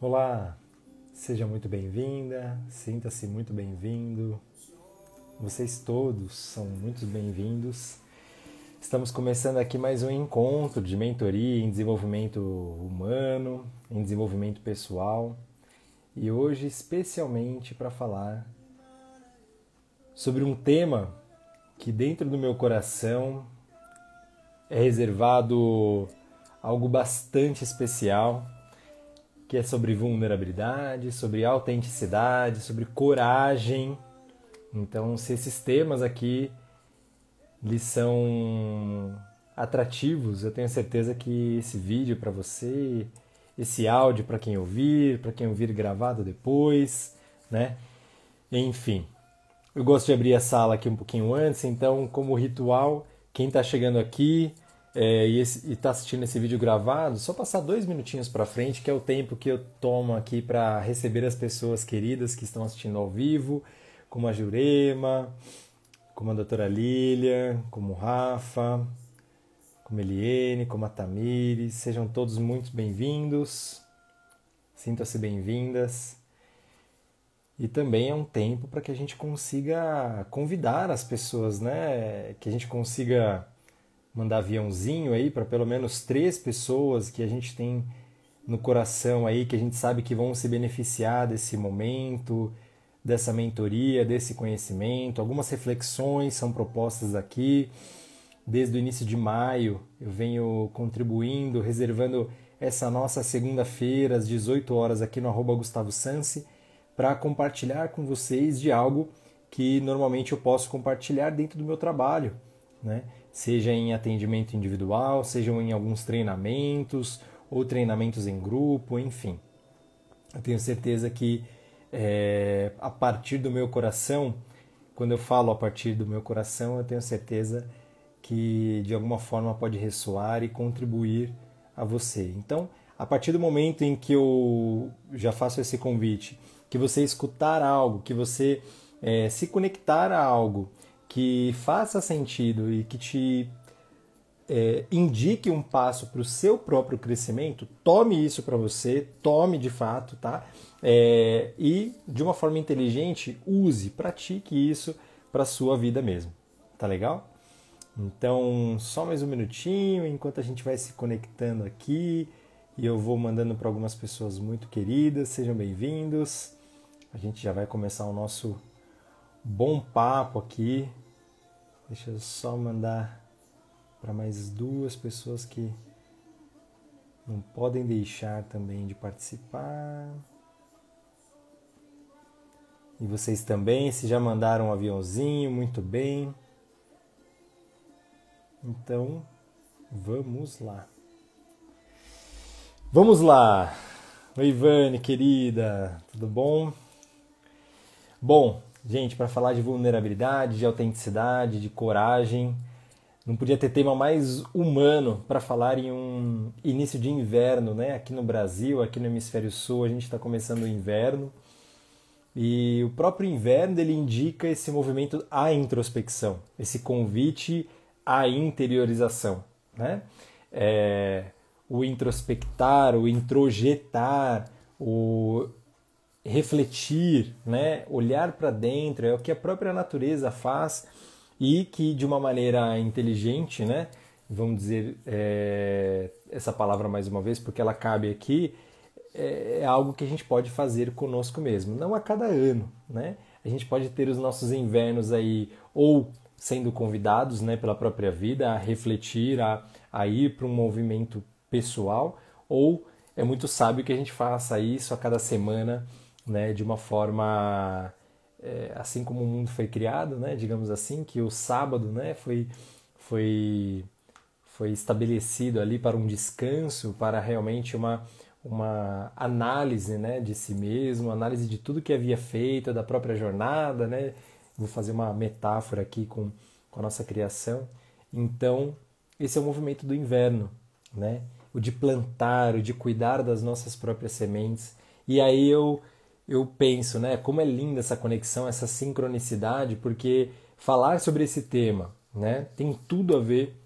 Olá, seja muito bem-vinda, sinta-se muito bem-vindo. Vocês todos são muito bem-vindos. Estamos começando aqui mais um encontro de mentoria em desenvolvimento humano, em desenvolvimento pessoal e hoje especialmente para falar sobre um tema que dentro do meu coração é reservado algo bastante especial, que é sobre vulnerabilidade, sobre autenticidade, sobre coragem. Então, se esses temas aqui lhes são atrativos, eu tenho certeza que esse vídeo para você, esse áudio para quem ouvir, para quem ouvir gravado depois, né? Enfim, eu gosto de abrir a sala aqui um pouquinho antes, então, como ritual, quem está chegando aqui é, e está assistindo esse vídeo gravado, só passar dois minutinhos para frente, que é o tempo que eu tomo aqui para receber as pessoas queridas que estão assistindo ao vivo, como a Jurema, como a doutora Lília, como o Rafa, como a Eliene, como a Tamires. Sejam todos muito bem-vindos, sintam-se bem-vindas. E também é um tempo para que a gente consiga convidar as pessoas, né? Que a gente consiga mandar aviãozinho aí para pelo menos três pessoas que a gente tem no coração aí, que a gente sabe que vão se beneficiar desse momento, dessa mentoria, desse conhecimento. Algumas reflexões são propostas aqui. Desde o início de maio eu venho contribuindo, reservando essa nossa segunda-feira às 18 horas aqui no arroba Gustavo Sansi para compartilhar com vocês de algo que normalmente eu posso compartilhar dentro do meu trabalho, né? Seja em atendimento individual, sejam em alguns treinamentos ou treinamentos em grupo, enfim. Eu tenho certeza que é, a partir do meu coração, quando eu falo a partir do meu coração, eu tenho certeza que de alguma forma pode ressoar e contribuir a você. Então, a partir do momento em que eu já faço esse convite que você escutar algo, que você é, se conectar a algo que faça sentido e que te é, indique um passo para o seu próprio crescimento, tome isso para você, tome de fato, tá? É, e de uma forma inteligente, use, pratique isso para sua vida mesmo, tá legal? Então, só mais um minutinho enquanto a gente vai se conectando aqui e eu vou mandando para algumas pessoas muito queridas, sejam bem-vindos. A gente já vai começar o nosso bom papo aqui. Deixa eu só mandar para mais duas pessoas que não podem deixar também de participar. E vocês também, se já mandaram um aviãozinho, muito bem. Então, vamos lá. Vamos lá. Oi, Ivane, querida, tudo bom? Bom, gente, para falar de vulnerabilidade, de autenticidade, de coragem, não podia ter tema mais humano para falar em um início de inverno, né? Aqui no Brasil, aqui no hemisfério sul, a gente está começando o inverno e o próprio inverno ele indica esse movimento à introspecção, esse convite à interiorização, né? É, o introspectar, o introjetar, o refletir, né, olhar para dentro, é o que a própria natureza faz e que de uma maneira inteligente, né, vamos dizer é, essa palavra mais uma vez porque ela cabe aqui, é, é algo que a gente pode fazer conosco mesmo, não a cada ano, né? A gente pode ter os nossos invernos aí ou sendo convidados, né, pela própria vida a refletir, a, a ir para um movimento pessoal, ou é muito sábio que a gente faça isso a cada semana né, de uma forma é, assim como o mundo foi criado, né, digamos assim, que o sábado né, foi, foi, foi estabelecido ali para um descanso, para realmente uma, uma análise né, de si mesmo, análise de tudo que havia feito, da própria jornada. Né? Vou fazer uma metáfora aqui com, com a nossa criação. Então, esse é o movimento do inverno, né? o de plantar, o de cuidar das nossas próprias sementes. E aí eu eu penso, né, como é linda essa conexão, essa sincronicidade, porque falar sobre esse tema, né, tem tudo a ver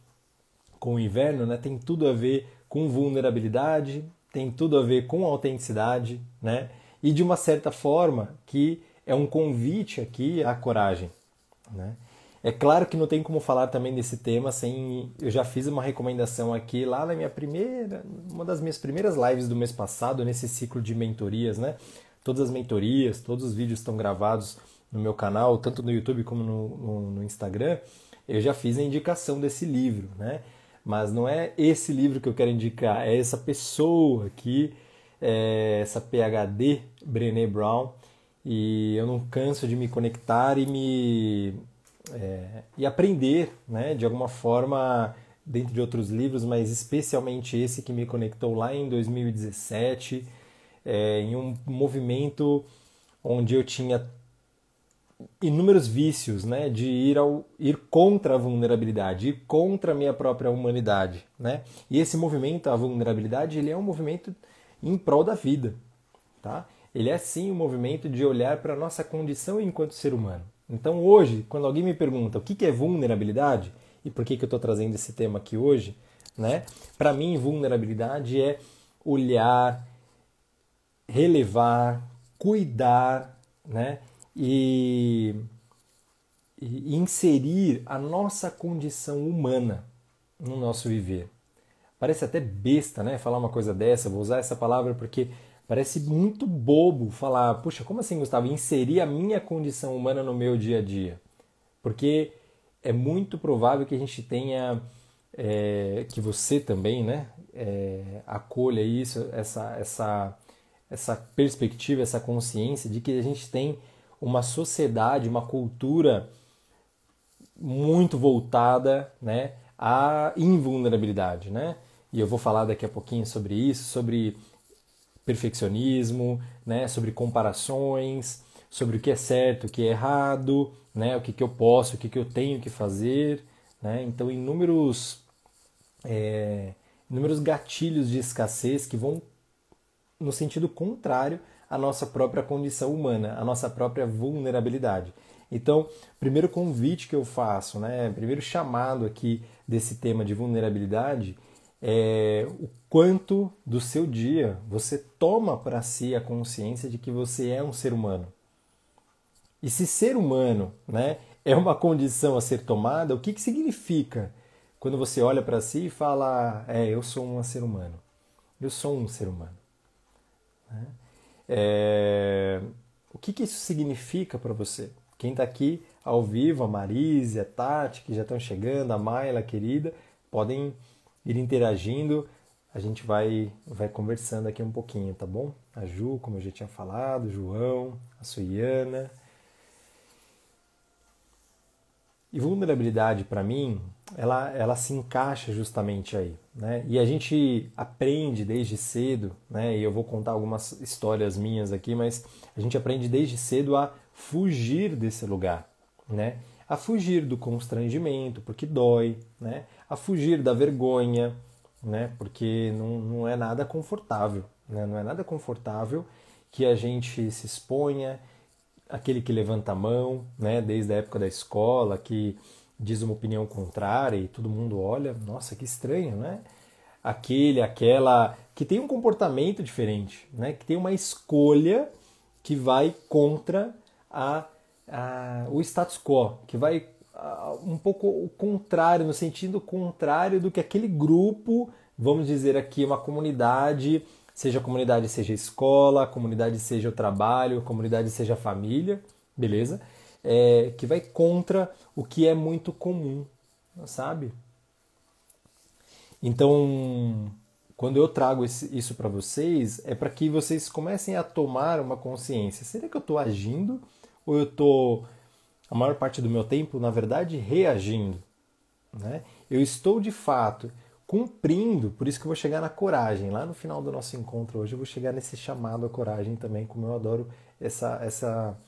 com o inverno, né, tem tudo a ver com vulnerabilidade, tem tudo a ver com autenticidade, né? E de uma certa forma que é um convite aqui à coragem, né? É claro que não tem como falar também desse tema sem. Eu já fiz uma recomendação aqui lá na minha primeira, uma das minhas primeiras lives do mês passado, nesse ciclo de mentorias, né? Todas as mentorias, todos os vídeos estão gravados no meu canal, tanto no YouTube como no, no, no Instagram. Eu já fiz a indicação desse livro, né? Mas não é esse livro que eu quero indicar, é essa pessoa aqui, é essa PhD, Brené Brown, e eu não canso de me conectar e me é, e aprender, né, de alguma forma, dentro de outros livros, mas especialmente esse que me conectou lá em 2017, é, em um movimento onde eu tinha inúmeros vícios, né, de ir ao ir contra a vulnerabilidade, ir contra a minha própria humanidade, né? E esse movimento, a vulnerabilidade, ele é um movimento em prol da vida, tá? Ele é sim um movimento de olhar para a nossa condição enquanto ser humano. Então hoje, quando alguém me pergunta o que é vulnerabilidade e por que eu estou trazendo esse tema aqui hoje, né? Para mim, vulnerabilidade é olhar, relevar, cuidar, né? E, e inserir a nossa condição humana no nosso viver. Parece até besta, né? Falar uma coisa dessa. Vou usar essa palavra porque Parece muito bobo falar, puxa, como assim, Gustavo, inserir a minha condição humana no meu dia a dia? Porque é muito provável que a gente tenha, é, que você também, né, é, acolha isso, essa, essa, essa perspectiva, essa consciência de que a gente tem uma sociedade, uma cultura muito voltada, né, à invulnerabilidade, né? E eu vou falar daqui a pouquinho sobre isso, sobre perfeccionismo, né, sobre comparações, sobre o que é certo, o que é errado, né, o que, que eu posso, o que, que eu tenho que fazer. Né? Então, inúmeros, é, inúmeros gatilhos de escassez que vão no sentido contrário à nossa própria condição humana, à nossa própria vulnerabilidade. Então, primeiro convite que eu faço, né, primeiro chamado aqui desse tema de vulnerabilidade é o quanto do seu dia você toma para si a consciência de que você é um ser humano. E se ser humano né, é uma condição a ser tomada, o que, que significa quando você olha para si e fala: É, eu sou um ser humano. Eu sou um ser humano. Né? É... O que, que isso significa para você? Quem está aqui ao vivo, a Marise, a Tati, que já estão chegando, a Mayla, querida, podem ir interagindo a gente vai, vai conversando aqui um pouquinho, tá bom? A Ju, como eu já tinha falado, o João, a Suiana. E vulnerabilidade, para mim, ela, ela se encaixa justamente aí. Né? E a gente aprende desde cedo, né? e eu vou contar algumas histórias minhas aqui, mas a gente aprende desde cedo a fugir desse lugar. Né? A fugir do constrangimento, porque dói, né? a fugir da vergonha, né? Porque não, não é nada confortável, né? Não é nada confortável que a gente se exponha, aquele que levanta a mão, né? Desde a época da escola, que diz uma opinião contrária e todo mundo olha, nossa, que estranho, né? Aquele, aquela que tem um comportamento diferente, né? Que tem uma escolha que vai contra a, a o status quo, que vai um pouco o contrário, no sentido contrário do que aquele grupo, vamos dizer aqui, uma comunidade, seja a comunidade seja a escola, a comunidade seja o trabalho, a comunidade seja a família, beleza? É, que vai contra o que é muito comum, sabe? Então, quando eu trago isso para vocês, é para que vocês comecem a tomar uma consciência. Será que eu estou agindo ou eu estou a maior parte do meu tempo, na verdade, reagindo. Né? Eu estou de fato cumprindo, por isso que eu vou chegar na coragem. Lá no final do nosso encontro hoje, eu vou chegar nesse chamado à coragem também, como eu adoro essa, essa,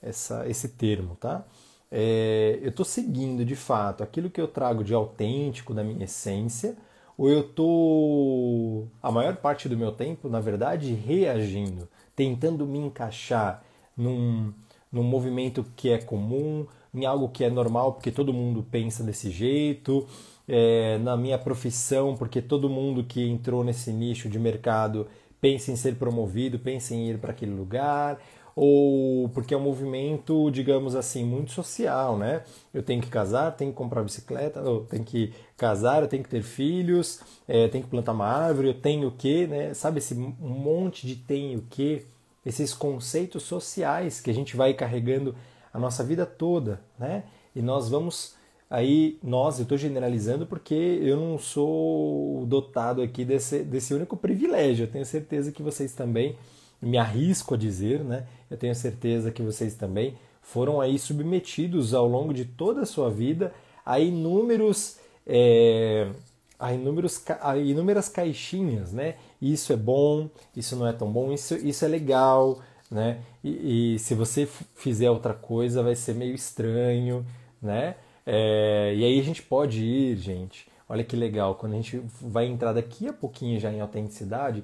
essa, esse termo. Tá? É, eu estou seguindo de fato aquilo que eu trago de autêntico da minha essência, ou eu estou, a maior parte do meu tempo, na verdade, reagindo, tentando me encaixar num num movimento que é comum, em algo que é normal porque todo mundo pensa desse jeito, é, na minha profissão, porque todo mundo que entrou nesse nicho de mercado pensa em ser promovido, pensa em ir para aquele lugar, ou porque é um movimento, digamos assim, muito social, né? Eu tenho que casar, tenho que comprar bicicleta, eu tenho que casar, eu tenho que ter filhos, é, tenho que plantar uma árvore, eu tenho o quê, né? Sabe esse monte de tenho o quê? Esses conceitos sociais que a gente vai carregando a nossa vida toda, né? E nós vamos aí nós, eu estou generalizando porque eu não sou dotado aqui desse, desse único privilégio. Eu tenho certeza que vocês também me arrisco a dizer, né? Eu tenho certeza que vocês também foram aí submetidos ao longo de toda a sua vida a inúmeros é, a, inúmeros, a inúmeras caixinhas, né? Isso é bom, isso não é tão bom, isso, isso é legal, né? E, e se você fizer outra coisa vai ser meio estranho, né? É, e aí a gente pode ir, gente. Olha que legal, quando a gente vai entrar daqui a pouquinho já em autenticidade,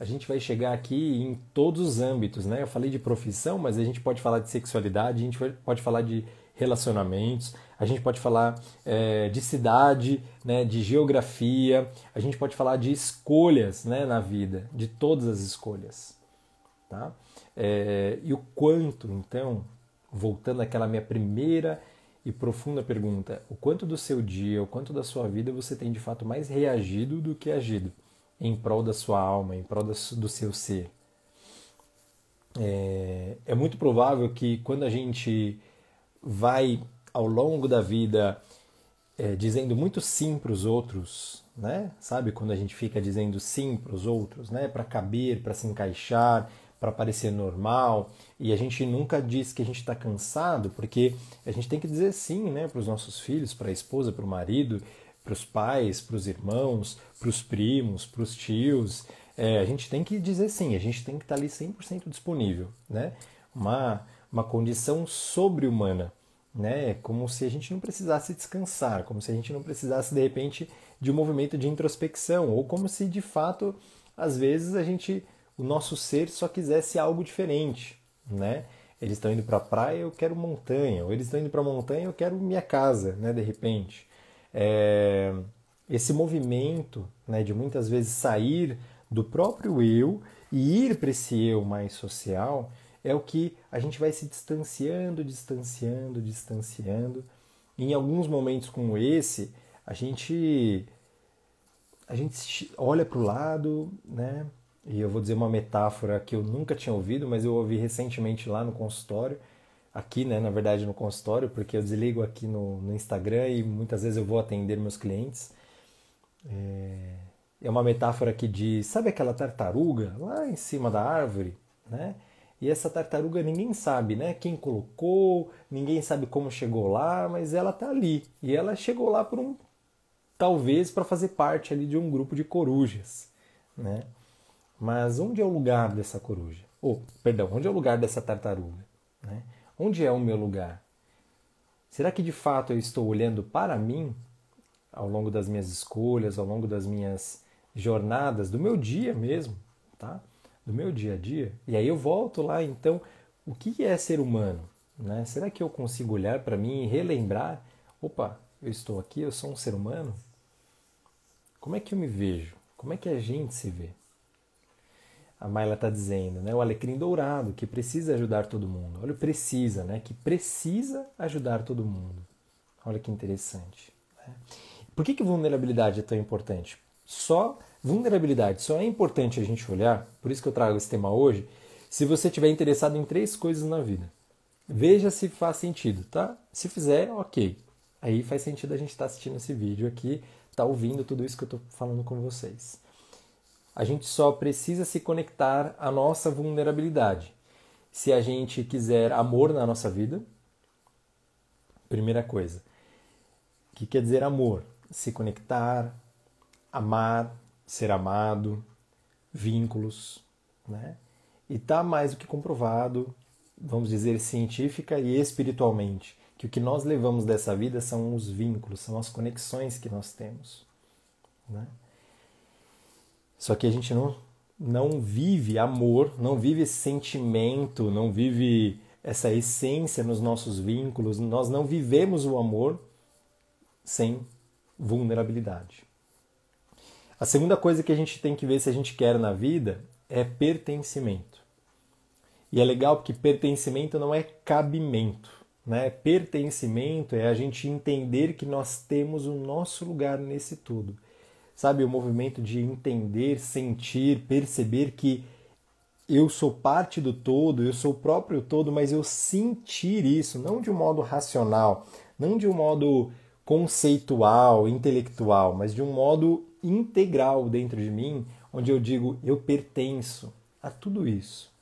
a gente vai chegar aqui em todos os âmbitos, né? Eu falei de profissão, mas a gente pode falar de sexualidade, a gente pode falar de relacionamentos, a gente pode falar é, de cidade, né, de geografia, a gente pode falar de escolhas né, na vida, de todas as escolhas. Tá? É, e o quanto, então, voltando àquela minha primeira e profunda pergunta, o quanto do seu dia, o quanto da sua vida você tem de fato mais reagido do que agido? em prol da sua alma, em prol do seu ser. É, é muito provável que quando a gente vai ao longo da vida é, dizendo muito sim para os outros, né? Sabe quando a gente fica dizendo sim para os outros, né? Para caber, para se encaixar, para parecer normal, e a gente nunca diz que a gente está cansado, porque a gente tem que dizer sim, né? Para os nossos filhos, para a esposa, para o marido, para os pais, para os irmãos, para os primos, para os tios. É, a gente tem que dizer sim, a gente tem que estar tá ali 100% disponível, né? Uma, uma condição sobre-humana, né? Como se a gente não precisasse descansar, como se a gente não precisasse, de repente, de um movimento de introspecção, ou como se, de fato, às vezes a gente, o nosso ser só quisesse algo diferente, né? Eles estão indo para a praia, eu quero montanha, ou eles estão indo para a montanha, eu quero minha casa, né? De repente. É, esse movimento né, de muitas vezes sair do próprio eu e ir para esse eu mais social é o que a gente vai se distanciando, distanciando, distanciando. Em alguns momentos como esse, a gente a gente olha para o lado, né? E eu vou dizer uma metáfora que eu nunca tinha ouvido, mas eu ouvi recentemente lá no consultório aqui, né, na verdade, no consultório, porque eu desligo aqui no, no Instagram e muitas vezes eu vou atender meus clientes. É, é uma metáfora que diz, sabe aquela tartaruga lá em cima da árvore, né? E essa tartaruga ninguém sabe, né? Quem colocou, ninguém sabe como chegou lá, mas ela tá ali. E ela chegou lá por um talvez para fazer parte ali de um grupo de corujas, né? Mas onde é o lugar dessa coruja? Ou, oh, perdão, onde é o lugar dessa tartaruga, né? Onde é o meu lugar? Será que de fato eu estou olhando para mim ao longo das minhas escolhas, ao longo das minhas jornadas, do meu dia mesmo, tá? Do meu dia a dia. E aí eu volto lá, então, o que é ser humano? Né? Será que eu consigo olhar para mim e relembrar? Opa, eu estou aqui, eu sou um ser humano? Como é que eu me vejo? Como é que a gente se vê? A Mayla está dizendo, né? O alecrim dourado, que precisa ajudar todo mundo. Olha, precisa, né? Que precisa ajudar todo mundo. Olha que interessante. Né? Por que, que vulnerabilidade é tão importante? Só vulnerabilidade só é importante a gente olhar, por isso que eu trago esse tema hoje, se você estiver interessado em três coisas na vida. Veja se faz sentido, tá? Se fizer, ok. Aí faz sentido a gente estar tá assistindo esse vídeo aqui, tá ouvindo tudo isso que eu estou falando com vocês. A gente só precisa se conectar à nossa vulnerabilidade. Se a gente quiser amor na nossa vida, primeira coisa. O que quer dizer amor? Se conectar, amar, ser amado, vínculos, né? E está mais do que comprovado, vamos dizer científica e espiritualmente, que o que nós levamos dessa vida são os vínculos, são as conexões que nós temos, né? Só que a gente não, não vive amor, não vive esse sentimento, não vive essa essência nos nossos vínculos, nós não vivemos o amor sem vulnerabilidade. A segunda coisa que a gente tem que ver se a gente quer na vida é pertencimento. E é legal porque pertencimento não é cabimento. Né? Pertencimento é a gente entender que nós temos o nosso lugar nesse tudo. Sabe, o movimento de entender, sentir, perceber que eu sou parte do todo, eu sou o próprio todo, mas eu sentir isso, não de um modo racional, não de um modo conceitual, intelectual, mas de um modo integral dentro de mim, onde eu digo eu pertenço a tudo isso.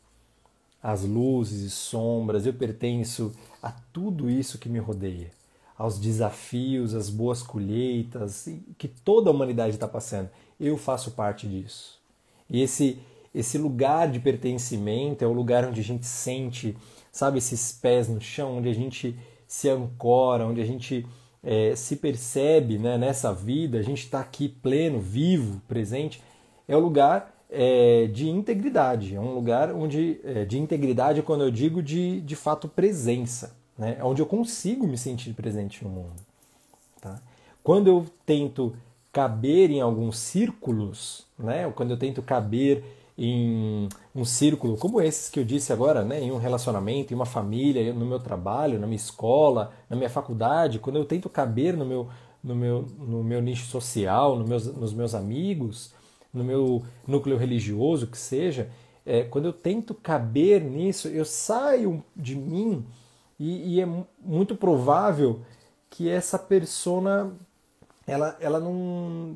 As luzes e sombras, eu pertenço a tudo isso que me rodeia, aos desafios, às boas colheitas que toda a humanidade está passando. Eu faço parte disso. E esse esse lugar de pertencimento é o lugar onde a gente sente, sabe, esses pés no chão, onde a gente se ancora, onde a gente é, se percebe né, nessa vida, a gente está aqui pleno, vivo, presente, é o lugar é, de integridade, é um lugar onde é, de integridade quando eu digo de, de fato presença, né, é onde eu consigo me sentir presente no mundo. Tá? Quando eu tento caber em alguns círculos, né, ou quando eu tento caber em um círculo como esses que eu disse agora, né, em um relacionamento, em uma família, no meu trabalho, na minha escola, na minha faculdade, quando eu tento caber no meu, no meu, no meu nicho social, no meus, nos meus amigos, no meu núcleo religioso, que seja, é, quando eu tento caber nisso, eu saio de mim e, e é muito provável que essa persona ela, ela não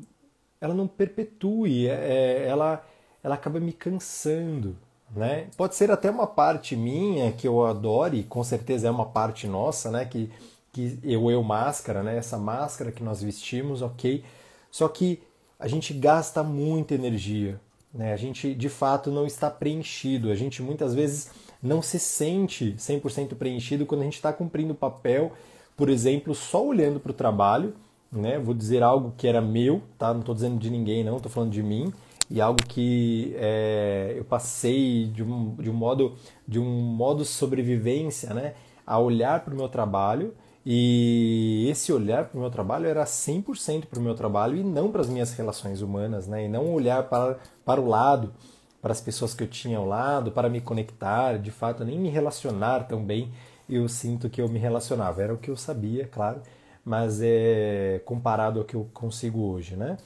ela não perpetue, é, é ela ela acaba me cansando. Né? Pode ser até uma parte minha que eu adore, com certeza é uma parte nossa, né? Que, que eu, eu máscara, né? Essa máscara que nós vestimos, ok. Só que a gente gasta muita energia, né? A gente de fato não está preenchido. A gente muitas vezes não se sente 100% preenchido quando a gente está cumprindo o papel, por exemplo, só olhando para o trabalho, né? Vou dizer algo que era meu, tá? Não estou dizendo de ninguém, não, estou falando de mim e algo que é, eu passei de um, de um modo de um modo sobrevivência, né, a olhar para o meu trabalho e esse olhar para o meu trabalho era 100% para o meu trabalho e não para as minhas relações humanas, né, e não olhar para, para o lado, para as pessoas que eu tinha ao lado, para me conectar, de fato, nem me relacionar tão bem eu sinto que eu me relacionava. Era o que eu sabia, claro, mas é comparado ao que eu consigo hoje, né?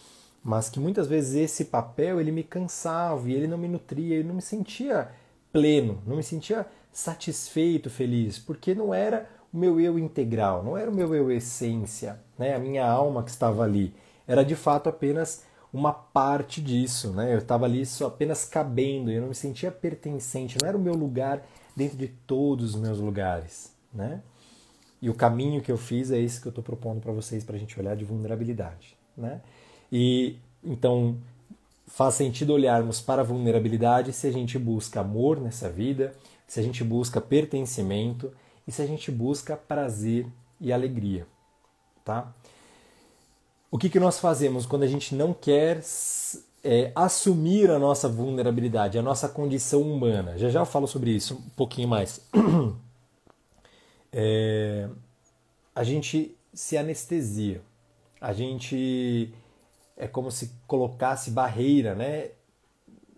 mas que muitas vezes esse papel ele me cansava e ele não me nutria, ele não me sentia pleno, não me sentia satisfeito, feliz, porque não era o meu eu integral, não era o meu eu essência, né? a minha alma que estava ali. Era de fato apenas uma parte disso, né? eu estava ali só apenas cabendo, eu não me sentia pertencente, não era o meu lugar dentro de todos os meus lugares. Né? E o caminho que eu fiz é esse que eu estou propondo para vocês, para a gente olhar de vulnerabilidade. Né? E então faz sentido olharmos para a vulnerabilidade se a gente busca amor nessa vida, se a gente busca pertencimento e se a gente busca prazer e alegria, tá? O que, que nós fazemos quando a gente não quer é, assumir a nossa vulnerabilidade, a nossa condição humana? Já já eu falo sobre isso um pouquinho mais. É, a gente se anestesia, a gente é como se colocasse barreira, né?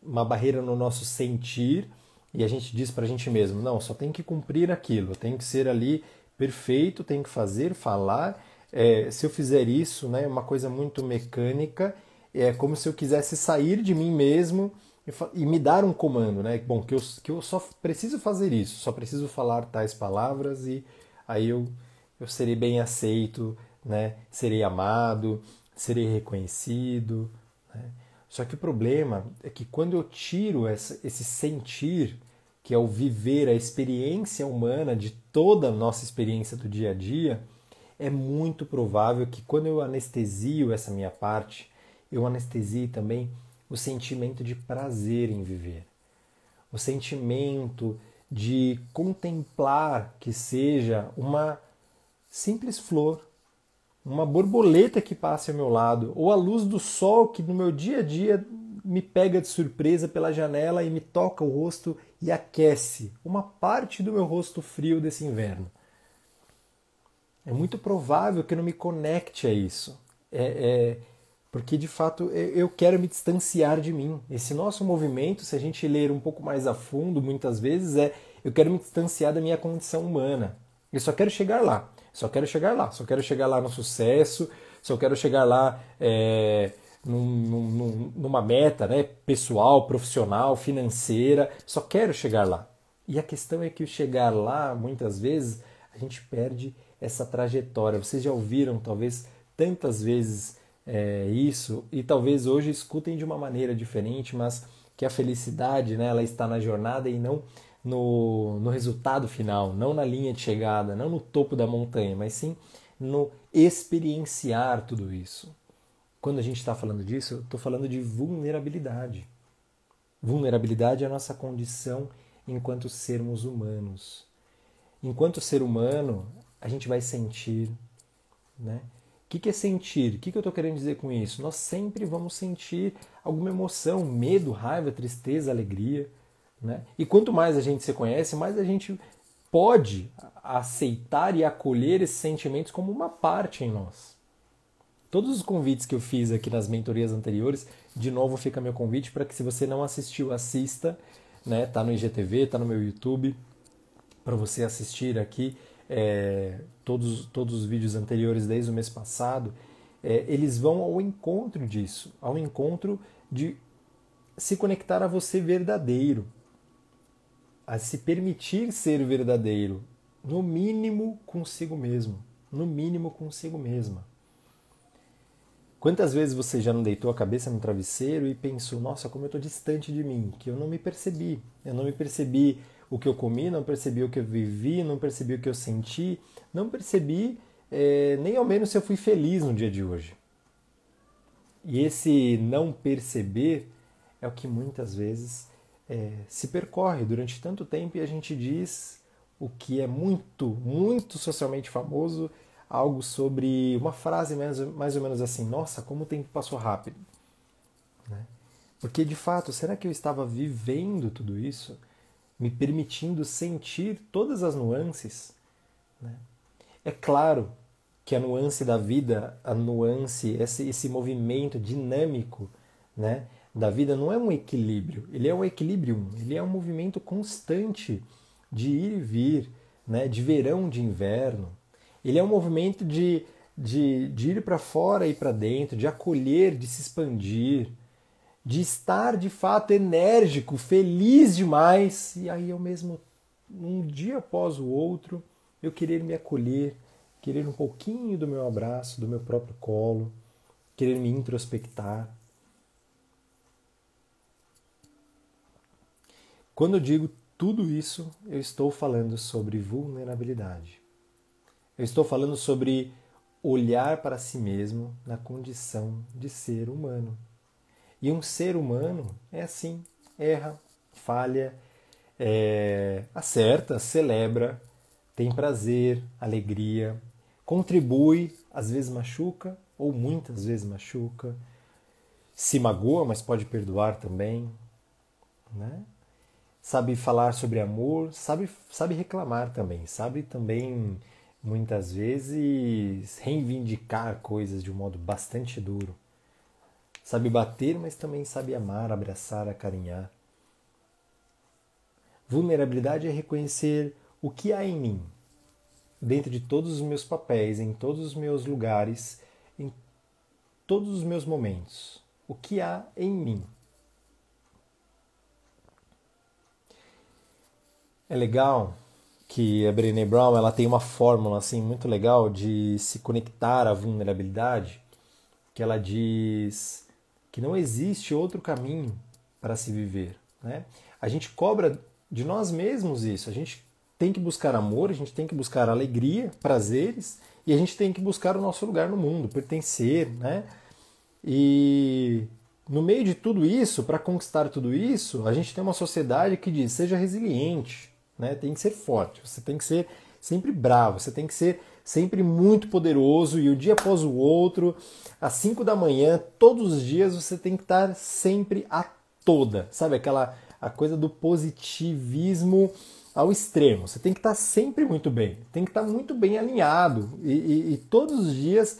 Uma barreira no nosso sentir e a gente diz para a gente mesmo: não, só tem que cumprir aquilo, tem que ser ali perfeito, tem que fazer, falar. É, se eu fizer isso, né, uma coisa muito mecânica, é como se eu quisesse sair de mim mesmo e, e me dar um comando, né? Bom, que eu, que eu só preciso fazer isso, só preciso falar tais palavras e aí eu, eu serei bem aceito, né? Serei amado, serei reconhecido. Né? Só que o problema é que quando eu tiro essa, esse sentir, que é o viver a experiência humana de toda a nossa experiência do dia a dia, é muito provável que quando eu anestesio essa minha parte, eu anestesie também o sentimento de prazer em viver, o sentimento de contemplar que seja uma simples flor, uma borboleta que passe ao meu lado, ou a luz do sol que no meu dia a dia me pega de surpresa pela janela e me toca o rosto e aquece uma parte do meu rosto frio desse inverno. É muito provável que eu não me conecte a isso. É, é, porque de fato eu quero me distanciar de mim. Esse nosso movimento, se a gente ler um pouco mais a fundo, muitas vezes é eu quero me distanciar da minha condição humana. Eu só quero chegar lá. Só quero chegar lá. Só quero chegar lá no sucesso. Só quero chegar lá é, num, num, numa meta né, pessoal, profissional, financeira. Só quero chegar lá. E a questão é que o chegar lá, muitas vezes, a gente perde essa trajetória. Vocês já ouviram, talvez, tantas vezes é, isso, e talvez hoje escutem de uma maneira diferente, mas que a felicidade né, ela está na jornada e não no, no resultado final, não na linha de chegada, não no topo da montanha, mas sim no experienciar tudo isso. Quando a gente está falando disso, eu estou falando de vulnerabilidade. Vulnerabilidade é a nossa condição enquanto sermos humanos. Enquanto ser humano, a gente vai sentir. Né? O que é sentir? O que eu estou querendo dizer com isso? Nós sempre vamos sentir alguma emoção, medo, raiva, tristeza, alegria. Né? E quanto mais a gente se conhece, mais a gente pode aceitar e acolher esses sentimentos como uma parte em nós. Todos os convites que eu fiz aqui nas mentorias anteriores, de novo fica meu convite para que se você não assistiu, assista, né? Tá no IGTV, tá no meu YouTube, para você assistir aqui é, todos, todos os vídeos anteriores desde o mês passado. É, eles vão ao encontro disso, ao encontro de se conectar a você verdadeiro, a se permitir ser verdadeiro, no mínimo consigo mesmo, no mínimo consigo mesma. Quantas vezes você já não deitou a cabeça no travesseiro e pensou, nossa, como eu estou distante de mim, que eu não me percebi, eu não me percebi o que eu comi, não percebi o que eu vivi, não percebi o que eu senti, não percebi é, nem ao menos se eu fui feliz no dia de hoje. E esse não perceber é o que muitas vezes é, se percorre durante tanto tempo e a gente diz o que é muito, muito socialmente famoso, algo sobre uma frase mais, mais ou menos assim: Nossa, como o tempo passou rápido. Né? Porque de fato, será que eu estava vivendo tudo isso, me permitindo sentir todas as nuances? Né? É claro que a nuance da vida, a nuance, esse, esse movimento dinâmico, né? da vida não é um equilíbrio, ele é um equilíbrio, ele é um movimento constante de ir e vir, né, de verão, de inverno. Ele é um movimento de, de, de ir para fora e para dentro, de acolher, de se expandir, de estar de fato enérgico, feliz demais, e aí ao mesmo um dia após o outro, eu querer me acolher, querer um pouquinho do meu abraço, do meu próprio colo, querer me introspectar, Quando eu digo tudo isso, eu estou falando sobre vulnerabilidade. Eu estou falando sobre olhar para si mesmo na condição de ser humano. E um ser humano é assim: erra, falha, é, acerta, celebra, tem prazer, alegria, contribui, às vezes machuca ou muitas vezes machuca, se magoa, mas pode perdoar também, né? sabe falar sobre amor, sabe, sabe reclamar também, sabe também muitas vezes reivindicar coisas de um modo bastante duro. Sabe bater, mas também sabe amar, abraçar, acarinhar. Vulnerabilidade é reconhecer o que há em mim, dentro de todos os meus papéis, em todos os meus lugares, em todos os meus momentos. O que há em mim. É legal que a Brené Brown ela tem uma fórmula assim muito legal de se conectar à vulnerabilidade, que ela diz que não existe outro caminho para se viver. Né? A gente cobra de nós mesmos isso. A gente tem que buscar amor, a gente tem que buscar alegria, prazeres e a gente tem que buscar o nosso lugar no mundo, pertencer, né? E no meio de tudo isso, para conquistar tudo isso, a gente tem uma sociedade que diz: seja resiliente, né? Tem que ser forte, você tem que ser sempre bravo, você tem que ser sempre muito poderoso e o dia após o outro, às 5 da manhã, todos os dias você tem que estar sempre a toda, sabe aquela a coisa do positivismo ao extremo. Você tem que estar sempre muito bem, tem que estar muito bem alinhado e, e, e todos os dias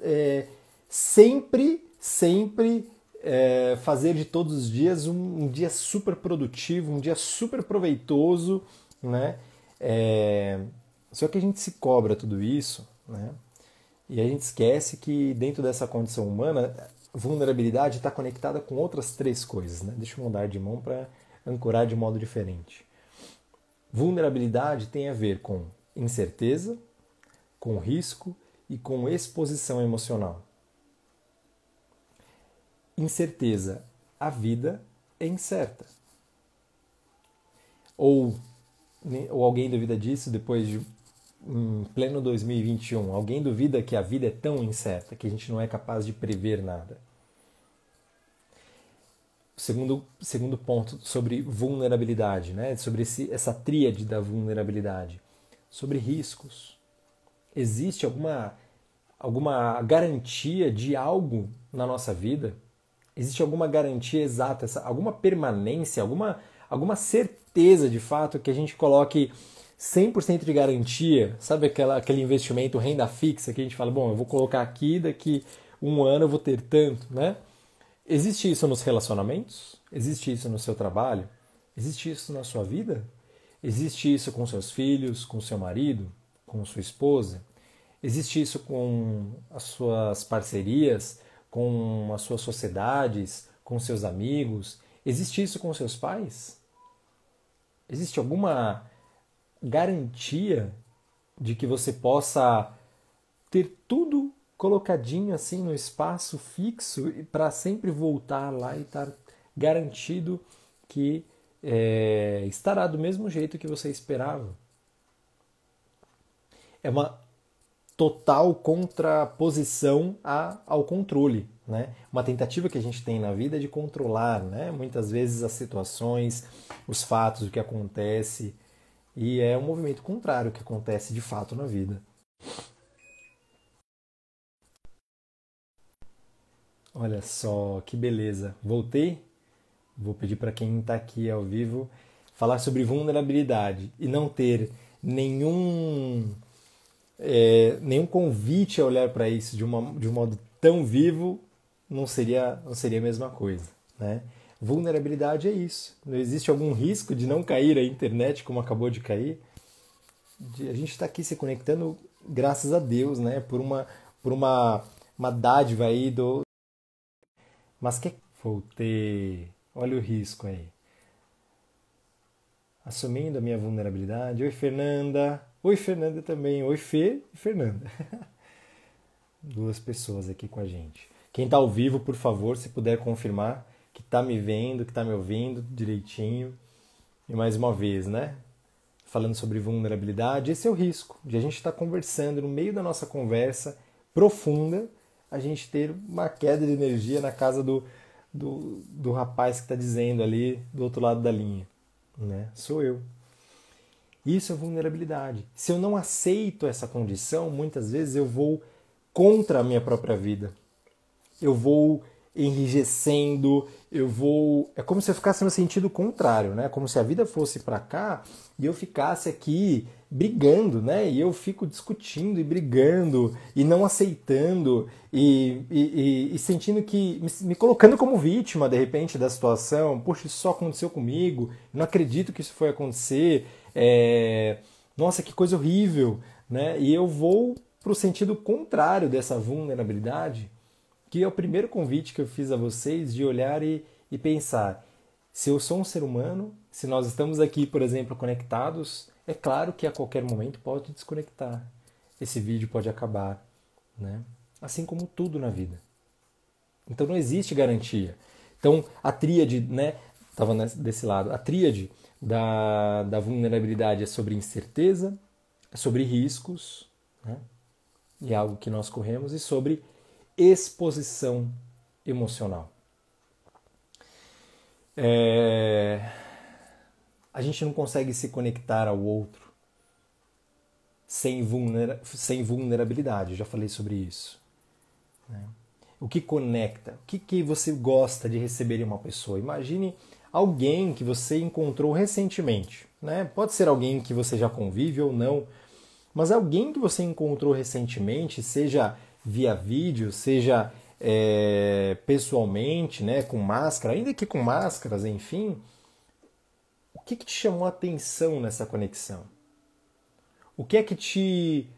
é, sempre, sempre é, fazer de todos os dias um, um, dia super produtivo, um dia super proveitoso, né? É, só que a gente se cobra tudo isso, né? E a gente esquece que dentro dessa condição humana, vulnerabilidade está conectada com outras três coisas, né? Deixa eu mudar de mão para ancorar de modo diferente. Vulnerabilidade tem a ver com incerteza, com risco e com exposição emocional. Incerteza, a vida é incerta. Ou, ou alguém duvida disso depois de em pleno 2021? Alguém duvida que a vida é tão incerta que a gente não é capaz de prever nada? segundo, segundo ponto sobre vulnerabilidade, né? sobre esse, essa tríade da vulnerabilidade, sobre riscos. Existe alguma, alguma garantia de algo na nossa vida? Existe alguma garantia exata, alguma permanência, alguma, alguma certeza de fato que a gente coloque 100% de garantia? Sabe aquela, aquele investimento renda fixa que a gente fala, bom, eu vou colocar aqui, daqui um ano eu vou ter tanto, né? Existe isso nos relacionamentos? Existe isso no seu trabalho? Existe isso na sua vida? Existe isso com seus filhos, com seu marido, com sua esposa? Existe isso com as suas parcerias, com as suas sociedades, com seus amigos? Existe isso com seus pais? Existe alguma garantia de que você possa ter tudo colocadinho assim no espaço fixo para sempre voltar lá e estar garantido que é, estará do mesmo jeito que você esperava. É uma total contraposição a, ao controle, né? Uma tentativa que a gente tem na vida de controlar, né? Muitas vezes as situações, os fatos, o que acontece, e é um movimento contrário que acontece de fato na vida. Olha só, que beleza. Voltei. Vou pedir para quem está aqui ao vivo falar sobre vulnerabilidade e não ter nenhum é, nenhum convite a olhar para isso de, uma, de um modo tão vivo não seria não seria a mesma coisa, né? Vulnerabilidade é isso. Não existe algum risco de não cair a internet como acabou de cair. a gente está aqui se conectando graças a Deus, né? Por uma por uma uma dádiva aí do, mas que voltei. Olha o risco aí. Assumindo a minha vulnerabilidade. Oi, Fernanda. Oi, Fernanda também. Oi, Fê e Fernanda. Duas pessoas aqui com a gente. Quem está ao vivo, por favor, se puder confirmar que está me vendo, que está me ouvindo direitinho. E mais uma vez, né? Falando sobre vulnerabilidade, esse é o risco de a gente estar tá conversando no meio da nossa conversa profunda a gente ter uma queda de energia na casa do, do, do rapaz que está dizendo ali do outro lado da linha. Né? Sou eu. Isso é vulnerabilidade. Se eu não aceito essa condição, muitas vezes eu vou contra a minha própria vida. Eu vou enrijecendo, eu vou. É como se eu ficasse no sentido contrário, né? Como se a vida fosse para cá e eu ficasse aqui brigando, né? E eu fico discutindo e brigando e não aceitando e, e, e sentindo que. Me, me, colocando como vítima, de repente, da situação. Poxa, isso só aconteceu comigo, não acredito que isso foi acontecer. É... Nossa, que coisa horrível, né? E eu vou para o sentido contrário dessa vulnerabilidade, que é o primeiro convite que eu fiz a vocês de olhar e, e pensar. Se eu sou um ser humano, se nós estamos aqui, por exemplo, conectados é claro que a qualquer momento pode desconectar. Esse vídeo pode acabar, né? Assim como tudo na vida. Então não existe garantia. Então a tríade, né? Estava desse lado. A tríade da, da vulnerabilidade é sobre incerteza, é sobre riscos, né? E é algo que nós corremos, e sobre exposição emocional. É a gente não consegue se conectar ao outro sem, sem vulnerabilidade. Eu já falei sobre isso. Né? O que conecta? O que, que você gosta de receber em uma pessoa? Imagine alguém que você encontrou recentemente. Né? Pode ser alguém que você já convive ou não, mas alguém que você encontrou recentemente, seja via vídeo, seja é, pessoalmente, né, com máscara, ainda que com máscaras, enfim, o que, que te chamou a atenção nessa conexão? O que é que te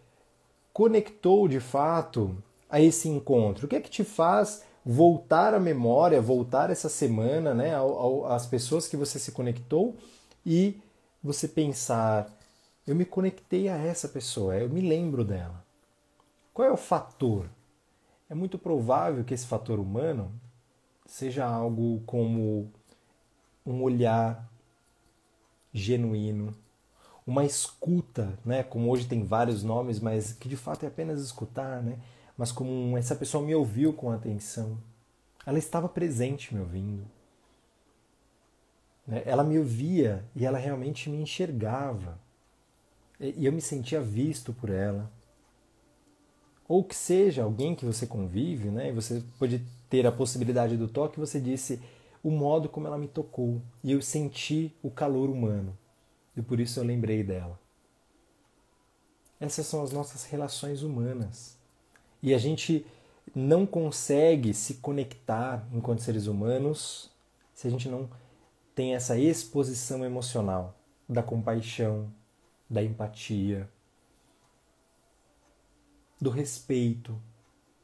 conectou de fato a esse encontro? O que é que te faz voltar à memória, voltar essa semana, né, às pessoas que você se conectou e você pensar: eu me conectei a essa pessoa, eu me lembro dela. Qual é o fator? É muito provável que esse fator humano seja algo como um olhar genuíno, uma escuta, né? Como hoje tem vários nomes, mas que de fato é apenas escutar, né? Mas como essa pessoa me ouviu com atenção, ela estava presente me ouvindo. Né? Ela me ouvia e ela realmente me enxergava. E eu me sentia visto por ela. Ou que seja alguém que você convive, né? E você pode ter a possibilidade do toque, você disse o modo como ela me tocou e eu senti o calor humano. E por isso eu lembrei dela. Essas são as nossas relações humanas. E a gente não consegue se conectar enquanto seres humanos se a gente não tem essa exposição emocional da compaixão, da empatia, do respeito,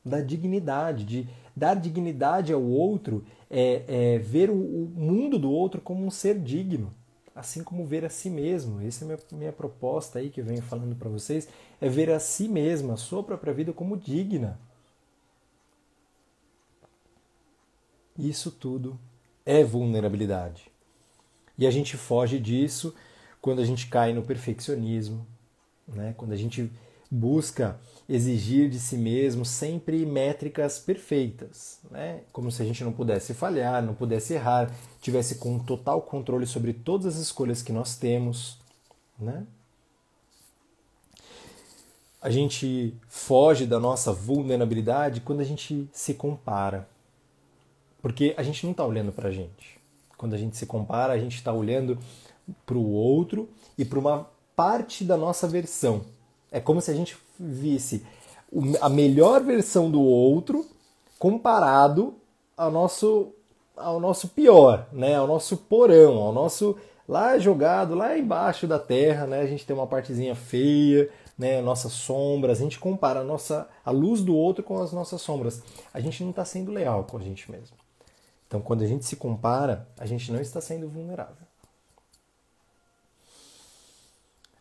da dignidade, de dar dignidade ao outro, é, é ver o, o, mundo do outro como um ser digno, assim como ver a si mesmo. Essa é a minha, minha proposta aí que eu venho falando para vocês, é ver a si mesmo, a sua própria vida como digna. Isso tudo é vulnerabilidade. E a gente foge disso quando a gente cai no perfeccionismo, né? quando a gente busca exigir de si mesmo sempre métricas perfeitas, né? como se a gente não pudesse falhar, não pudesse errar, tivesse com total controle sobre todas as escolhas que nós temos. Né? A gente foge da nossa vulnerabilidade quando a gente se compara, porque a gente não está olhando para a gente. Quando a gente se compara, a gente está olhando para o outro e para uma parte da nossa versão. É como se a gente visse a melhor versão do outro comparado ao nosso ao nosso pior, né? Ao nosso porão, ao nosso lá jogado lá embaixo da terra, né? A gente tem uma partezinha feia, né? Nossas sombras, a gente compara a nossa a luz do outro com as nossas sombras. A gente não está sendo leal com a gente mesmo. Então, quando a gente se compara, a gente não está sendo vulnerável.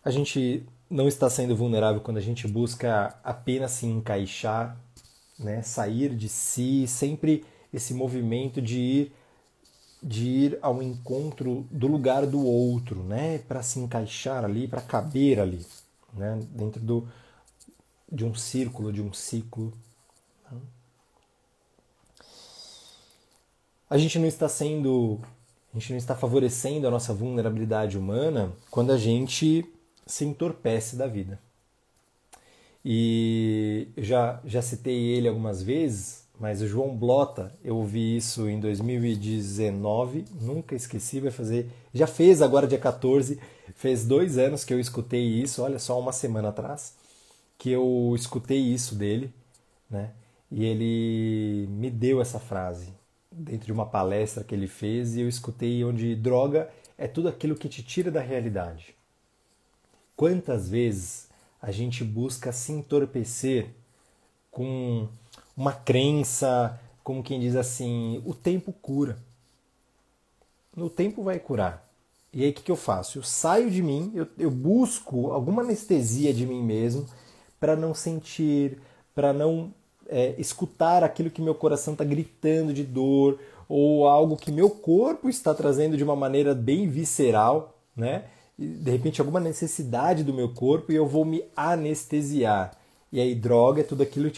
A gente não está sendo vulnerável quando a gente busca apenas se encaixar, né? sair de si, sempre esse movimento de ir de ir ao encontro do lugar do outro, né, para se encaixar ali, para caber ali, né, dentro do de um círculo, de um ciclo. A gente não está sendo, a gente não está favorecendo a nossa vulnerabilidade humana quando a gente se entorpece da vida. E já, já citei ele algumas vezes, mas o João Blota, eu ouvi isso em 2019, nunca esqueci, vai fazer. Já fez agora dia 14, fez dois anos que eu escutei isso, olha só, uma semana atrás, que eu escutei isso dele, né? E ele me deu essa frase dentro de uma palestra que ele fez e eu escutei onde droga é tudo aquilo que te tira da realidade. Quantas vezes a gente busca se entorpecer com uma crença, como quem diz assim, o tempo cura. O tempo vai curar. E aí o que, que eu faço? Eu saio de mim, eu, eu busco alguma anestesia de mim mesmo para não sentir, para não é, escutar aquilo que meu coração está gritando de dor ou algo que meu corpo está trazendo de uma maneira bem visceral, né? De repente alguma necessidade do meu corpo e eu vou me anestesiar. E aí droga é tudo aquilo,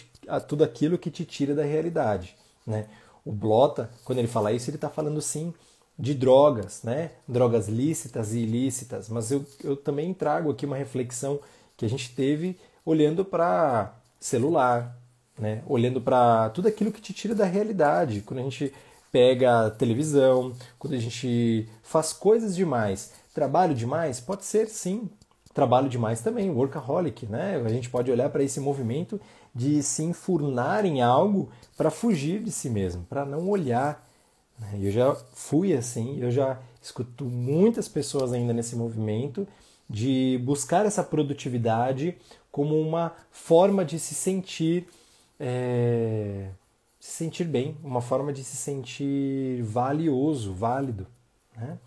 tudo aquilo que te tira da realidade. Né? O Blota, quando ele fala isso, ele está falando sim de drogas, né? drogas lícitas e ilícitas, mas eu, eu também trago aqui uma reflexão que a gente teve olhando para celular, né? olhando para tudo aquilo que te tira da realidade. Quando a gente pega televisão, quando a gente faz coisas demais Trabalho demais? Pode ser sim. trabalho demais também, workaholic, né? A gente pode olhar para esse movimento de se enfurnar em algo para fugir de si mesmo, para não olhar. Né? Eu já fui assim, eu já escuto muitas pessoas ainda nesse movimento de buscar essa produtividade como uma forma de se sentir é, se sentir bem, uma forma de se sentir valioso, válido. Né?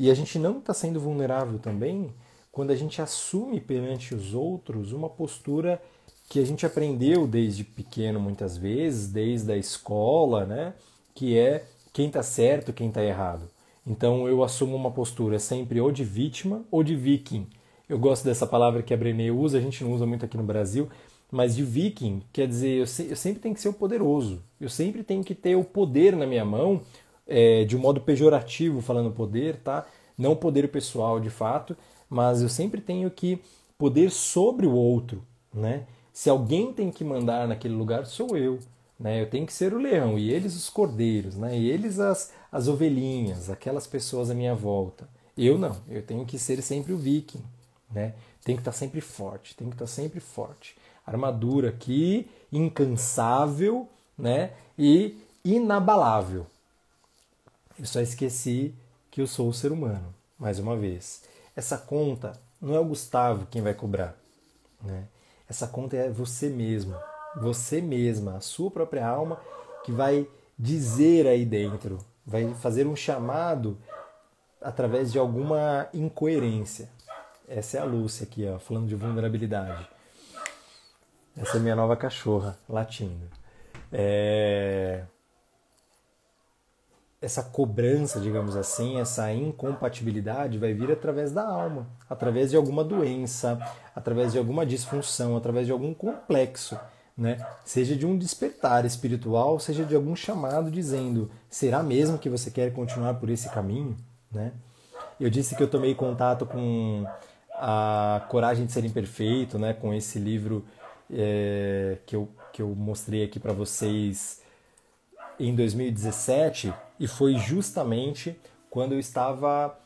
E a gente não está sendo vulnerável também quando a gente assume perante os outros uma postura que a gente aprendeu desde pequeno muitas vezes, desde a escola, né? que é quem está certo, quem está errado. Então eu assumo uma postura sempre ou de vítima ou de viking. Eu gosto dessa palavra que a Brené usa, a gente não usa muito aqui no Brasil, mas de viking quer dizer eu, se, eu sempre tenho que ser o poderoso. Eu sempre tenho que ter o poder na minha mão, é, de um modo pejorativo falando poder, tá? Não poder pessoal de fato, mas eu sempre tenho que poder sobre o outro, né? Se alguém tem que mandar naquele lugar, sou eu. Né? Eu tenho que ser o leão e eles os cordeiros, né? e eles as, as ovelhinhas, aquelas pessoas à minha volta. Eu não, eu tenho que ser sempre o viking. Né? Tenho que estar sempre forte, tenho que estar sempre forte. Armadura aqui, incansável né? e inabalável. Eu só esqueci que eu sou o ser humano, mais uma vez. Essa conta não é o Gustavo quem vai cobrar. Né? Essa conta é você mesmo você mesma, a sua própria alma, que vai dizer aí dentro, vai fazer um chamado através de alguma incoerência. Essa é a Lúcia aqui, ó, falando de vulnerabilidade. Essa é minha nova cachorra, latindo. É... Essa cobrança, digamos assim, essa incompatibilidade vai vir através da alma, através de alguma doença, através de alguma disfunção, através de algum complexo né? Seja de um despertar espiritual, seja de algum chamado dizendo: será mesmo que você quer continuar por esse caminho, né? Eu disse que eu tomei contato com a Coragem de Ser Imperfeito, né? Com esse livro é, que, eu, que eu mostrei aqui para vocês em 2017 e foi justamente quando eu estava